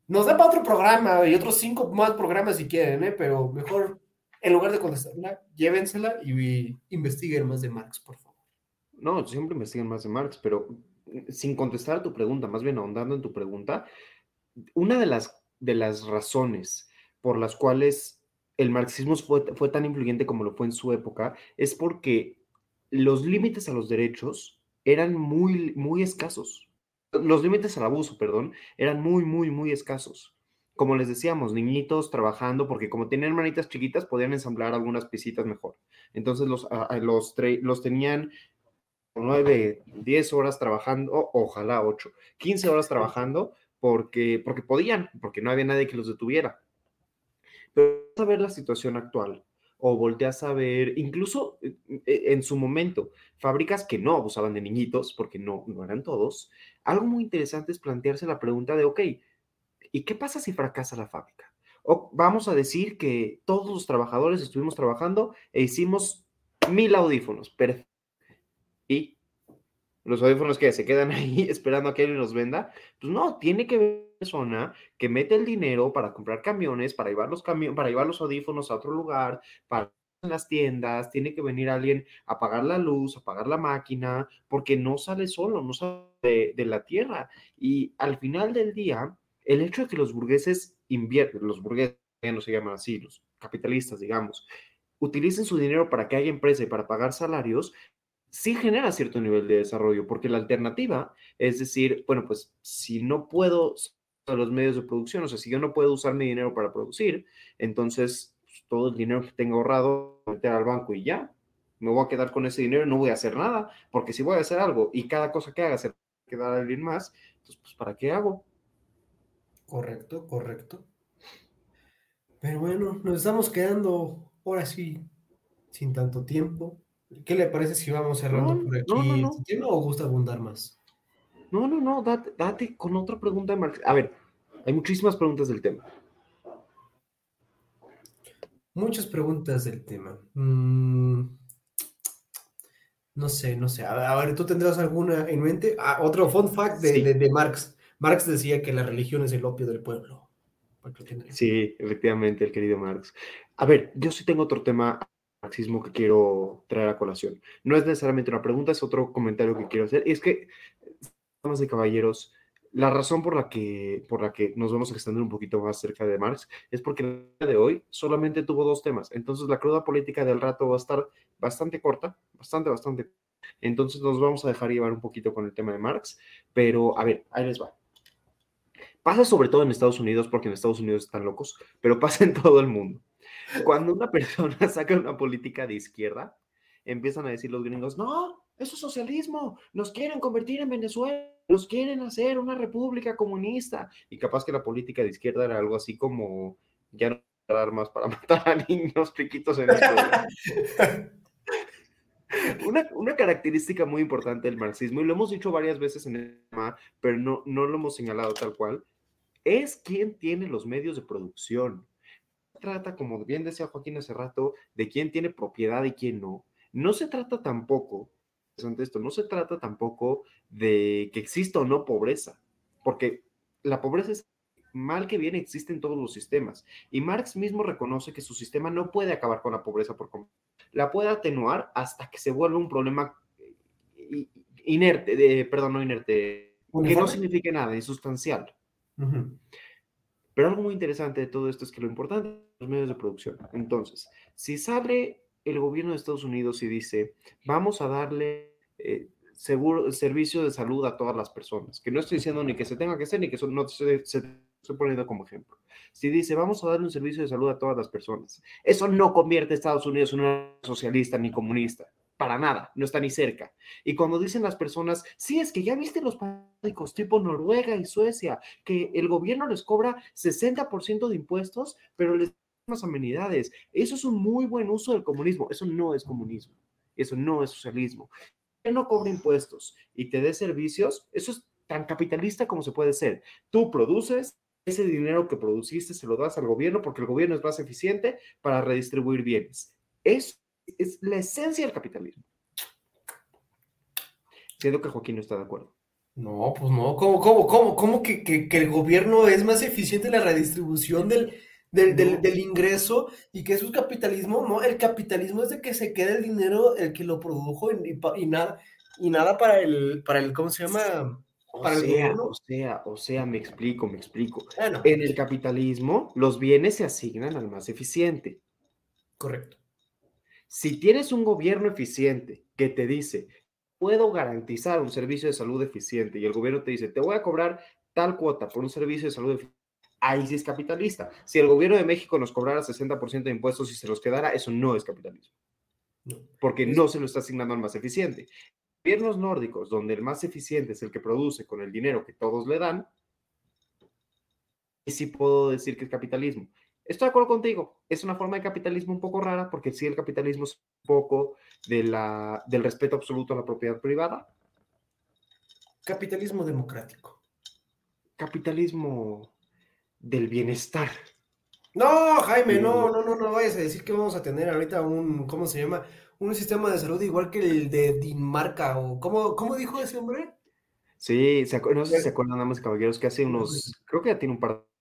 nos da para otro programa y otros cinco más programas si quieren, ¿eh? pero mejor, en lugar de contestarla, llévensela y investiguen más de Marx, por favor. No, siempre investiguen más de Marx, pero sin contestar a tu pregunta, más bien ahondando en tu pregunta, una de las, de las razones por las cuales el marxismo fue, fue tan influyente como lo fue en su época es porque los límites a los derechos eran muy, muy escasos. Los límites al abuso, perdón, eran muy, muy, muy escasos. Como les decíamos, niñitos trabajando, porque como tenían hermanitas chiquitas, podían ensamblar algunas piecitas mejor. Entonces los, los, los tenían nueve, diez horas trabajando, ojalá ocho, quince horas trabajando, porque, porque podían, porque no había nadie que los detuviera. Pero a ver la situación actual o volteas a ver, incluso eh, eh, en su momento, fábricas que no abusaban de niñitos, porque no, no eran todos, algo muy interesante es plantearse la pregunta de, ok, ¿y qué pasa si fracasa la fábrica? O vamos a decir que todos los trabajadores estuvimos trabajando e hicimos mil audífonos, perfecto. ¿Y los audífonos que se quedan ahí esperando a que alguien los venda? Pues no, tiene que haber persona que mete el dinero para comprar camiones, para llevar los, para llevar los audífonos a otro lugar, para las tiendas, tiene que venir alguien a apagar la luz, a apagar la máquina, porque no sale solo, no sale de, de la tierra. Y al final del día, el hecho de que los burgueses invierten, los burgueses ya no se llaman así, los capitalistas, digamos, utilicen su dinero para que haya empresa y para pagar salarios, sí genera cierto nivel de desarrollo, porque la alternativa es decir, bueno, pues si no puedo los medios de producción, o sea, si yo no puedo usar mi dinero para producir, entonces pues, todo el dinero que tengo ahorrado, meter al banco y ya, me voy a quedar con ese dinero, no voy a hacer nada, porque si voy a hacer algo y cada cosa que haga se va a quedar a alguien más, entonces, pues, ¿para qué hago? Correcto, correcto. Pero bueno, nos estamos quedando ahora sí sin tanto tiempo. ¿Qué le parece si vamos cerrando No, por aquí no, no, no. tema o gusta abundar más? No, no, no, date, date con otra pregunta de Marx. A ver, hay muchísimas preguntas del tema. Muchas preguntas del tema. Mm, no sé, no sé. A ver, ¿tú tendrás alguna en mente? Ah, otro fun fact de, Sí. de- de Marx. Marx decía que la religión es el opio del pueblo. Sí, efectivamente, el querido Marx. A ver, yo sí tengo otro tema marxismo que quiero traer a colación. No es necesariamente una pregunta, es otro comentario que quiero hacer. Es que, damas y caballeros, la razón por la que, por la que nos vamos a extender un poquito más cerca de Marx es porque el día de hoy solamente tuvo dos temas. Entonces, la cruda política del rato va a estar bastante corta, bastante, bastante. Entonces, nos vamos a dejar llevar un poquito con el tema de Marx. Pero, a ver, ahí les va. Pasa sobre todo en Estados Unidos, porque en Estados Unidos están locos, pero pasa en todo el mundo. Cuando una persona saca una política de izquierda, empiezan a decir los gringos, no, eso es socialismo, nos quieren convertir en Venezuela, nos quieren hacer una república comunista. Y capaz que la política de izquierda era algo así como, ya no hay armas para matar a niños chiquitos en. Una, una característica muy importante del marxismo, y lo hemos dicho varias veces en el tema, pero no, no lo hemos señalado tal cual, es quién tiene los medios de producción. Trata, como bien decía Joaquín hace rato, de quién tiene propiedad y quién no. No se trata tampoco, esto, no se trata tampoco de que exista o no pobreza, porque la pobreza es mal que bien existe en todos los sistemas. Y Marx mismo reconoce que su sistema no puede acabar con la pobreza por completo. La puede atenuar hasta que se vuelva un problema eh, inerte, de, perdón, no inerte, que no ¿Uniforme? signifique nada, insustancial. Ujú. Pero algo muy interesante de todo esto es que lo importante son los medios de producción. Entonces, si sale el gobierno de Estados Unidos y dice, vamos a darle eh, seguro, servicio de salud a todas las personas, que no estoy diciendo ni que se tenga que hacer, ni que eso no se, se estoy poniendo como ejemplo. Si dice, vamos a darle un servicio de salud a todas las personas, eso no convierte a Estados Unidos en una socialista ni comunista. Para nada, no está ni cerca. Y cuando dicen las personas, sí, es que ya viste los países tipo Noruega y Suecia, que el gobierno les cobra 60% de impuestos, pero les da más amenidades. Eso es un muy buen uso del comunismo. Eso no es comunismo. Eso no es socialismo. Que no cobra impuestos y te dé servicios, eso es tan capitalista como se puede ser. Tú produces, ese dinero que produciste se lo das al gobierno porque el gobierno es más eficiente para redistribuir bienes. Eso es la esencia del capitalismo. Siento que Joaquín no está de acuerdo. No, pues no. ¿Cómo, cómo, cómo, cómo que, que- que el gobierno es más eficiente en la redistribución del, del, del- ingreso y que eso es capitalismo? No, el capitalismo es de que se quede el dinero el que lo produjo y, y pa- y nada, y nada para el, para el, ¿cómo se llama? O Para sea, o sea, o sea, me explico, me explico. En el capitalismo, los bienes se asignan al más eficiente. correcto. Si tienes un gobierno eficiente que te dice, puedo garantizar un servicio de salud eficiente y el gobierno te dice, te voy a cobrar tal cuota por un servicio de salud eficiente, ahí sí es capitalista. Si el gobierno de México nos cobrara 60% de impuestos y se los quedara, eso no es capitalismo, No. porque no se lo está asignando al más eficiente. Gobiernos nórdicos, donde el más eficiente es el que produce con el dinero que todos le dan, y sí puedo decir que es capitalismo. Estoy de acuerdo contigo, es una forma de capitalismo un poco rara, porque sí el capitalismo es un poco de la, del respeto absoluto a la propiedad privada. Capitalismo democrático. Capitalismo del bienestar. No, Jaime, no, no, no, no vayas a decir que vamos a tener ahorita un, ¿cómo se llama? Un sistema de salud igual que el de Dinamarca o ¿cómo, cómo dijo ese hombre? Sí, se no sé si se acuerdan, damas y caballeros, que hace unos, creo que ya tiene un par de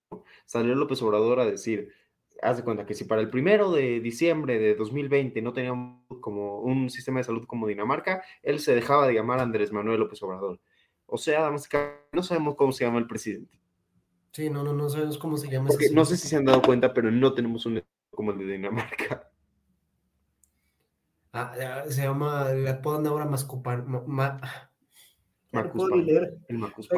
salió López Obrador a decir, haz de cuenta que si para el primero de diciembre de 2020 no teníamos como un sistema de salud como Dinamarca, él se dejaba de llamar Andrés Manuel López Obrador. O sea, no sabemos cómo se llama el presidente. Sí, no, no, no sabemos cómo se llama. Porque no sé si se han dado cuenta, pero no tenemos un como el de Dinamarca. Ah, se llama, le apodan ahora Mascupan. Ma, Marcus El Marcus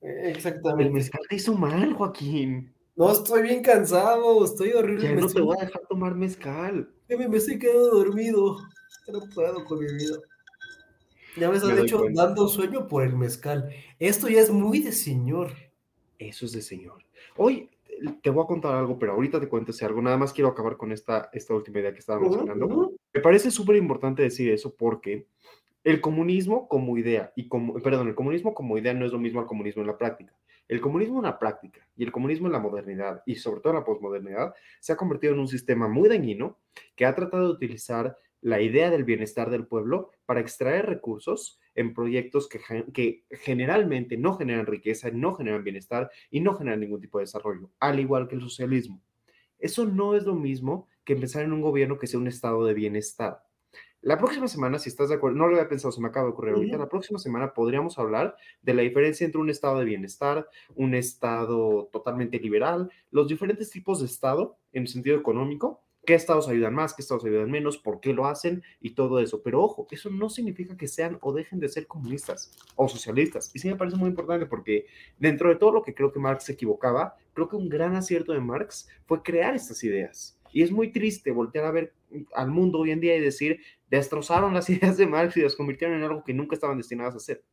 Exactamente. El mezcal te hizo mal, Joaquín. No, estoy bien cansado, estoy horrible. Ya no te voy a dejar tomar mezcal. Me, me estoy quedando dormido. No puedo con mi vida. Ya me estás hecho dando sueño por el mezcal. Esto ya es muy de señor. Eso es de señor. Hoy te voy a contar algo, pero ahorita te cuento ese algo. Nada más quiero acabar con esta, esta última idea que estaba mencionando. Me parece súper importante decir eso porque el comunismo como idea, y como, perdón, el comunismo como idea no es lo mismo al comunismo en la práctica. El comunismo en la práctica y el comunismo en la modernidad, y sobre todo en la posmodernidad, se ha convertido en un sistema muy dañino que ha tratado de utilizar la idea del bienestar del pueblo para extraer recursos en proyectos que, que, generalmente no generan riqueza, no generan bienestar y no generan ningún tipo de desarrollo, al igual que el socialismo. Eso no es lo mismo que empezar en un gobierno que sea un estado de bienestar. La próxima semana, si estás de acuerdo, no lo había pensado, se me acaba de ocurrir ahorita, la próxima semana podríamos hablar de la diferencia entre un estado de bienestar, un estado totalmente liberal, los diferentes tipos de estado en sentido económico, qué estados ayudan más, qué estados ayudan menos, por qué lo hacen y todo eso. Pero ojo, eso no significa que sean o dejen de ser comunistas o socialistas. Y sí me parece muy importante porque dentro de todo lo que creo que Marx se equivocaba, creo que un gran acierto de Marx fue crear estas ideas. Y es muy triste voltear a ver al mundo hoy en día y decir, destrozaron las ideas de Marx y las convirtieron en algo que nunca estaban destinadas a ser.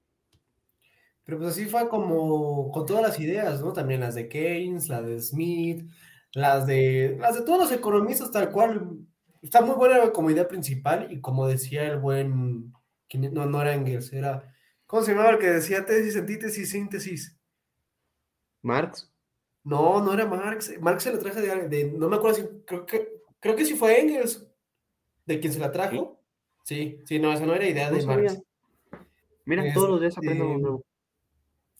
Pero pues así fue como con todas las ideas, ¿no? También las de Keynes, las de Smith, las de, las de todos los economistas, tal cual. Está muy buena como idea principal y como decía el buen, no, no era Engels, era, ¿cómo se llamaba el que decía tesis, antítesis, síntesis? Marx. No, no era Marx. Marx se lo traje de, no me acuerdo si, creo que, creo que sí fue Engels, de quien se la trajo. Sí, sí, no, esa no era idea de Marx. Mira, todos los días aprendo este, nuevo.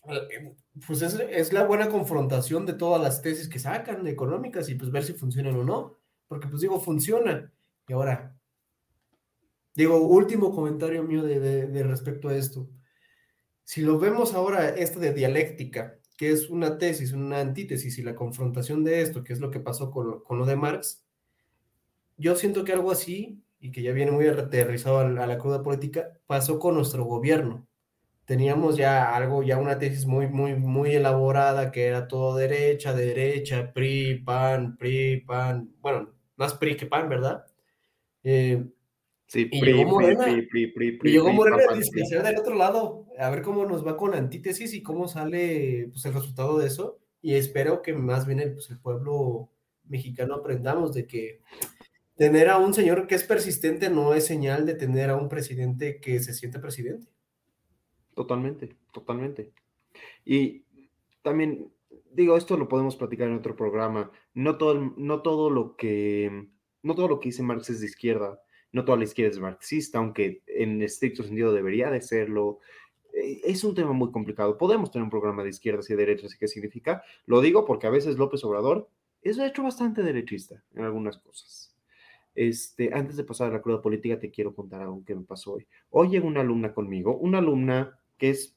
Eh, pues es, es, la buena confrontación de todas las tesis que sacan económicas y pues ver si funcionan o no. Porque pues digo, funciona. Y ahora, digo, último comentario mío de, de, respecto a esto. Si lo vemos ahora, esto de dialéctica, que es una tesis, una antítesis y la confrontación de esto, que es lo que pasó con, con lo de Marx, yo siento que algo así y que ya viene muy aterrizado a la cruda política, pasó con nuestro gobierno. Teníamos ya algo, ya una tesis muy, muy, muy elaborada que era todo derecha, derecha, PRI, PAN, PRI, PAN, bueno, más PRI que PAN, ¿verdad? Eh, sí, PRI, llegó Morena, PRI, PRI, PRI, PRI, y llegó Morena a del otro lado, a ver cómo nos va con la antítesis y cómo sale pues, el resultado de eso. Y espero que más bien el, pues, el pueblo mexicano aprendamos de que tener a un señor que es persistente no es señal de tener a un presidente que se siente presidente. Totalmente, totalmente. Y también, digo, esto lo podemos platicar en otro programa. No todo, no todo lo que no todo lo que dice Marx es de izquierda, no toda la izquierda es marxista, aunque en estricto sentido debería de serlo. Eh, es un tema muy complicado. Podemos tener un programa de izquierdas y de derechas y qué significa. Lo digo porque a veces López Obrador es de hecho bastante derechista en algunas cosas. Este, antes de pasar a la cruda política, te quiero contar algo que me pasó hoy. Hoy llegó una alumna conmigo, una alumna que es,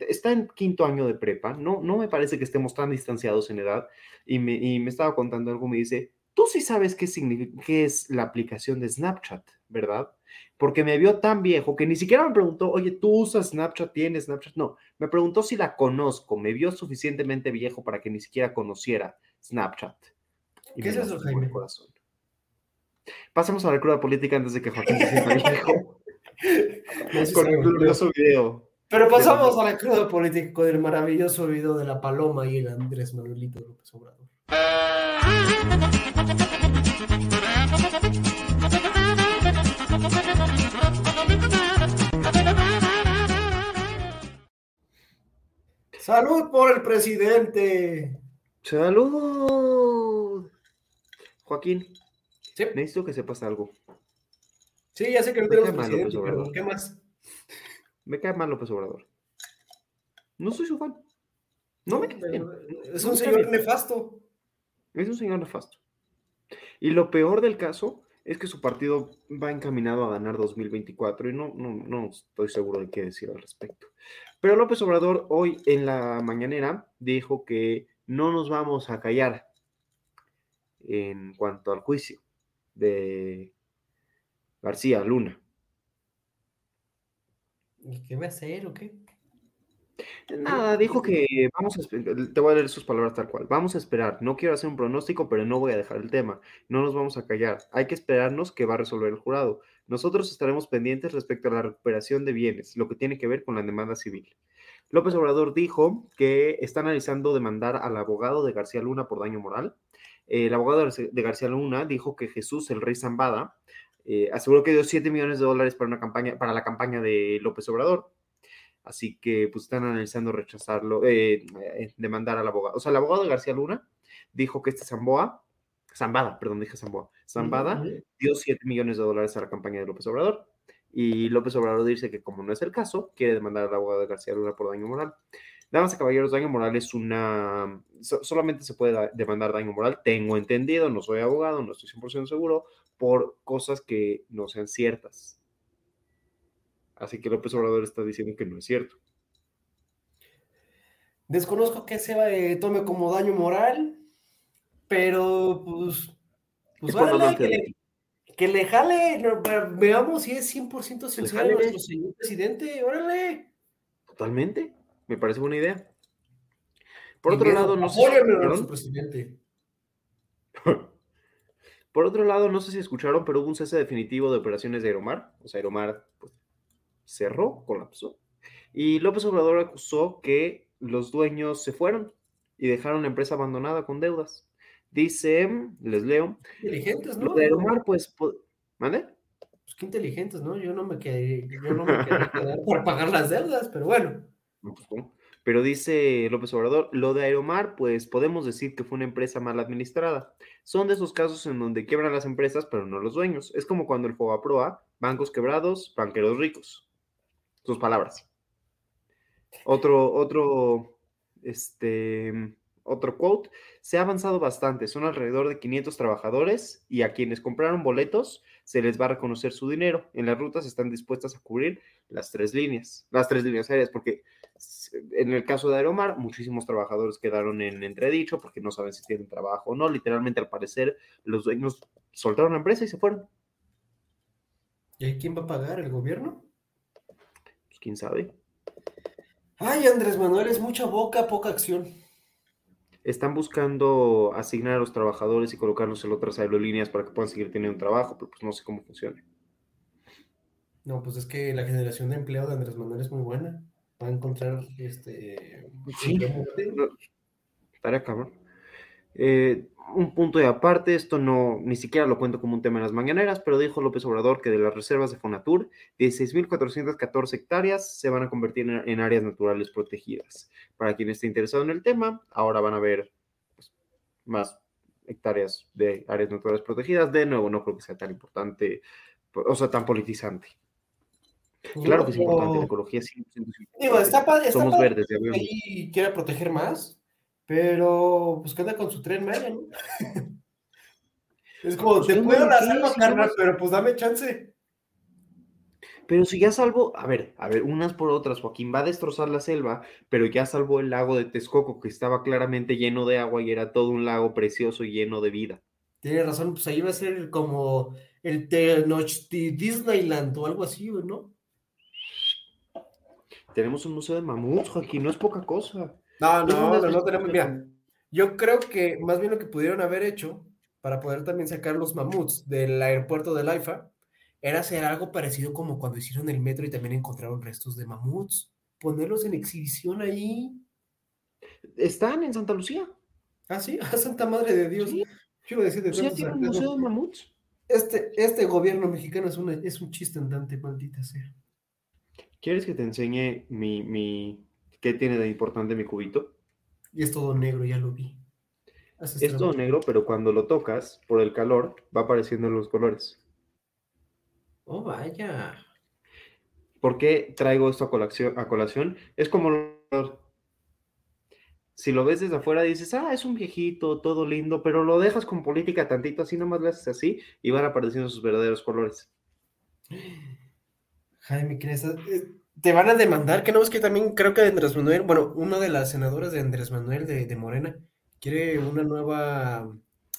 está en quinto año de prepa, no, no me parece que estemos tan distanciados en edad, y me, y me estaba contando algo, me dice, tú sí sabes qué, significa, qué es la aplicación de Snapchat, ¿verdad? Porque me vio tan viejo que ni siquiera me preguntó, oye, ¿tú usas Snapchat? ¿Tienes Snapchat? No, me preguntó si la conozco, me vio suficientemente viejo para que ni siquiera conociera Snapchat. ¿Qué es eso, Jaime? Corazón. Pasemos a la cruda política antes de que Joaquín se sienta viejo. con el glorioso video. Pero pasamos a la cruda política con el maravilloso video de la paloma y el Andrés Manuelito López Obrador. Salud por el presidente. Salud. Joaquín, Necesito que sepas algo. Sí, ya sé que no tenemos presidente, pero ¿qué más? Me cae mal López Obrador. No soy su fan. No me cae Es un señor nefasto. Es un señor nefasto. Y lo peor del caso es que su partido va encaminado a ganar 2024 y no, no, no estoy seguro de qué decir al respecto. Pero López Obrador hoy en la mañanera dijo que no nos vamos a callar en cuanto al juicio de García Luna. ¿Y qué va a hacer o qué? Nada, dijo que vamos a te voy a leer sus palabras tal cual. Vamos a esperar. No quiero hacer un pronóstico, pero no voy a dejar el tema. No nos vamos a callar. Hay que esperarnos que va a resolver el jurado. Nosotros estaremos pendientes respecto a la recuperación de bienes, lo que tiene que ver con la demanda civil. López Obrador dijo que está analizando demandar al abogado de García Luna por daño moral. El abogado de García Luna dijo que Jesús, el rey Zambada, eh, aseguró que dio 7 millones de dólares para, una campaña, para la campaña de López Obrador. Así que pues están analizando rechazarlo, eh, eh, demandar al abogado. O sea, el abogado de García Luna dijo que este Zamboa, Zambada, perdón, dije Zamboa, Zambada dio 7 millones de dólares a la campaña de López Obrador. Y López Obrador dice que como no es el caso, quiere demandar al abogado de García Luna por daño moral. Damas y caballeros, daño moral es una... solamente se puede demandar daño moral, tengo entendido, no soy abogado, no estoy 100% seguro, por cosas que no sean ciertas. Así que López Obrador está diciendo que no es cierto. Desconozco que se eh, tome como daño moral, pero pues, pues que, le, jale, veamos si es 100% sincero nuestro señor presidente, órale. Totalmente, me parece buena idea. Por otro lado, no sé presidente. Por otro lado, no sé si escucharon, pero hubo un cese definitivo de operaciones de Aeromar. O sea, Aeromar pues, cerró, colapsó. Y López Obrador acusó que los dueños se fueron y dejaron la empresa abandonada con deudas. Dice, les leo. Inteligentes, ¿no? de Aeromar, pues, ¿mande? Pues qué inteligentes, ¿no? Yo no me quedé, yo no me quedé por pagar las deudas, pero bueno. Pero dice López Obrador, lo de Aeromar, pues podemos decir que fue una empresa mal administrada. Son de esos casos en donde quiebran las empresas, pero no los dueños. Es como cuando el Proa, bancos quebrados, banqueros ricos. Sus palabras. Otro, otro, este, otro quote, se ha avanzado bastante, son alrededor de 500 trabajadores y a quienes compraron boletos se les va a reconocer su dinero. En las rutas están dispuestas a cubrir las tres líneas, las tres líneas aéreas, porque en el caso de Aeromar, muchísimos trabajadores quedaron en entredicho porque no saben si tienen trabajo o no. Literalmente, al parecer, los dueños soltaron la empresa y se fueron. ¿Y quién va a pagar? ¿El gobierno? Pues quién sabe. Ay, Andrés Manuel, es mucha boca, poca acción. Están buscando asignar a los trabajadores y colocarlos en otras aerolíneas para que puedan seguir teniendo un trabajo, pero pues no sé cómo funciona. No, pues es que la generación de empleo de Andrés Manuel es muy buena va a encontrar este. Sí, estaría cabrón. Eh, un punto de aparte, esto no ni siquiera lo cuento como un tema en las mañaneras, pero dijo López Obrador que de las reservas de Fonatur, 16.414 hectáreas se van a convertir en, áreas naturales protegidas. Para quien esté interesado en el tema, ahora van a ver pues, más hectáreas de áreas naturales protegidas. De nuevo, no creo que sea tan importante, o sea, tan politizante. Claro que es importante, la ecología sí. Digo, está, está Somos verdes, Y quiere proteger más, pero pues queda con su tren Maya, ¿no? es como, pues te puedo hacer carnal, pero pues dame chance. Pero si ya salvo, a ver, a ver, unas por otras, Joaquín va a destrozar la selva, pero ya salvó el lago de Texcoco, que estaba claramente lleno de agua y era todo un lago precioso y lleno de vida. Tiene razón, pues ahí va a ser como el Disneyland o algo así, ¿no? Tenemos un museo de mamuts, Joaquín, no es poca cosa. No, no, no, tenemos. Mira, yo creo que más bien lo que pudieron haber hecho para poder también sacar los mamuts del aeropuerto de Laifa era hacer algo parecido como cuando hicieron el metro y también encontraron restos de mamuts. Ponerlos en exhibición ahí. Están en Santa Lucía. Ah, sí, a Santa Madre de Dios. Quiero decir de ¿Sí un museo de mamuts? Este, este gobierno mexicano es, una, es un chiste andante, maldita sea. ¿Quieres que te enseñe mi, mi, qué tiene de importante mi cubito? Y es todo negro, ya lo vi. es todo negro, pero cuando lo tocas, por el calor, va apareciendo los colores. Oh, vaya. ¿Por qué traigo esto a colación? A colación? Es como si lo ves desde afuera dices, ah, es un viejito, todo lindo, pero lo dejas con política tantito, así nomás lo haces así y van apareciendo sus verdaderos colores. Jaime. Eh, Te van a demandar, que no es que también creo que Andrés Manuel, bueno, una de las senadoras de Andrés Manuel de, de Morena quiere una nueva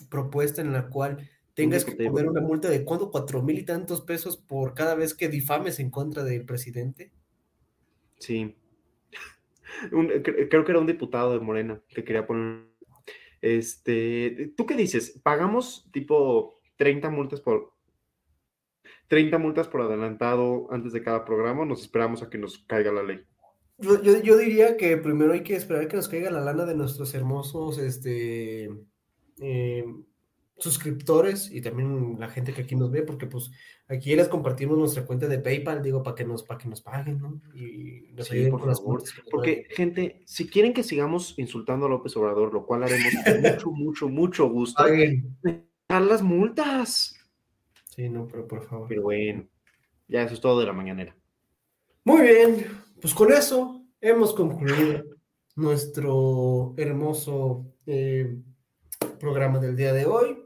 propuesta en la cual tengas que poner una multa de cuánto, cuatro mil y tantos pesos por cada vez que difames en contra del presidente. Sí. Un- creo que era un diputado de Morena que quería poner. Este, ¿tú qué dices? ¿Pagamos tipo 30 multas por 30 multas por adelantado antes de cada programa nos esperamos a que nos caiga la ley? Yo, yo, yo diría que primero hay que esperar que nos caiga la lana de nuestros hermosos este, eh, suscriptores y también la gente que aquí nos ve, porque pues aquí les compartimos nuestra cuenta de PayPal, digo, para que nos, para que nos paguen, ¿no? Y nos Sí, ayuden por con las multas Porque, gente, si quieren que sigamos insultando a López Obrador, lo cual haremos con mucho, mucho, mucho gusto, paguen. las multas. Sí, no, pero por favor. Pero bueno, ya eso es todo de la mañanera. Muy bien, pues con eso hemos concluido nuestro hermoso eh, programa del día de hoy.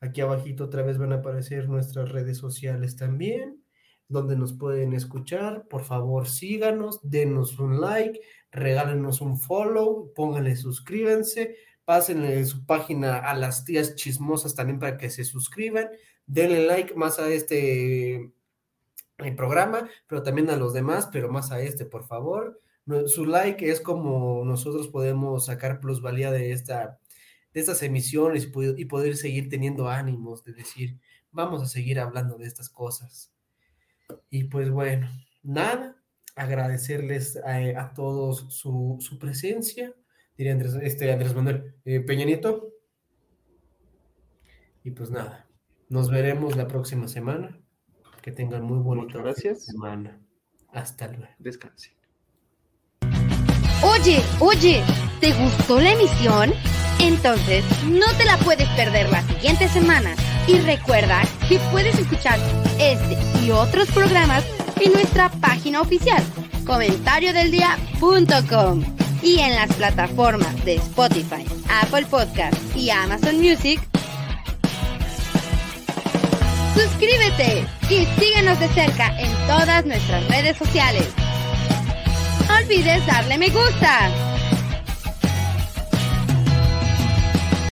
Aquí abajito otra vez van a aparecer nuestras redes sociales también, donde nos pueden escuchar. Por favor, síganos, denos un like, regálenos un follow, pónganle suscríbanse, pásenle su página a las tías chismosas también para que se suscriban, denle like más a este el programa, pero también a los demás, pero más a este, por favor. Su like es como nosotros podemos sacar plusvalía de, esta, de estas emisiones y poder, seguir teniendo ánimos de decir, vamos a seguir hablando de estas cosas. Y pues bueno, nada, agradecerles a, todos su, su presencia, diría Andrés, este Andrés Manuel eh, Peña Nieto. Y pues nada, nos veremos la próxima semana. Que tengan muy bonita gracias. semana. Hasta luego. Descansen. Oye, oye, ¿te gustó la emisión? Entonces, no te la puedes perder la siguiente semana. Y recuerda que puedes escuchar este y otros programas en nuestra página oficial, comentariodeldia.com y en las plataformas de Spotify, Apple Podcast y Amazon Music. Suscríbete y síguenos de cerca en todas nuestras redes sociales. Olvides darle me gusta.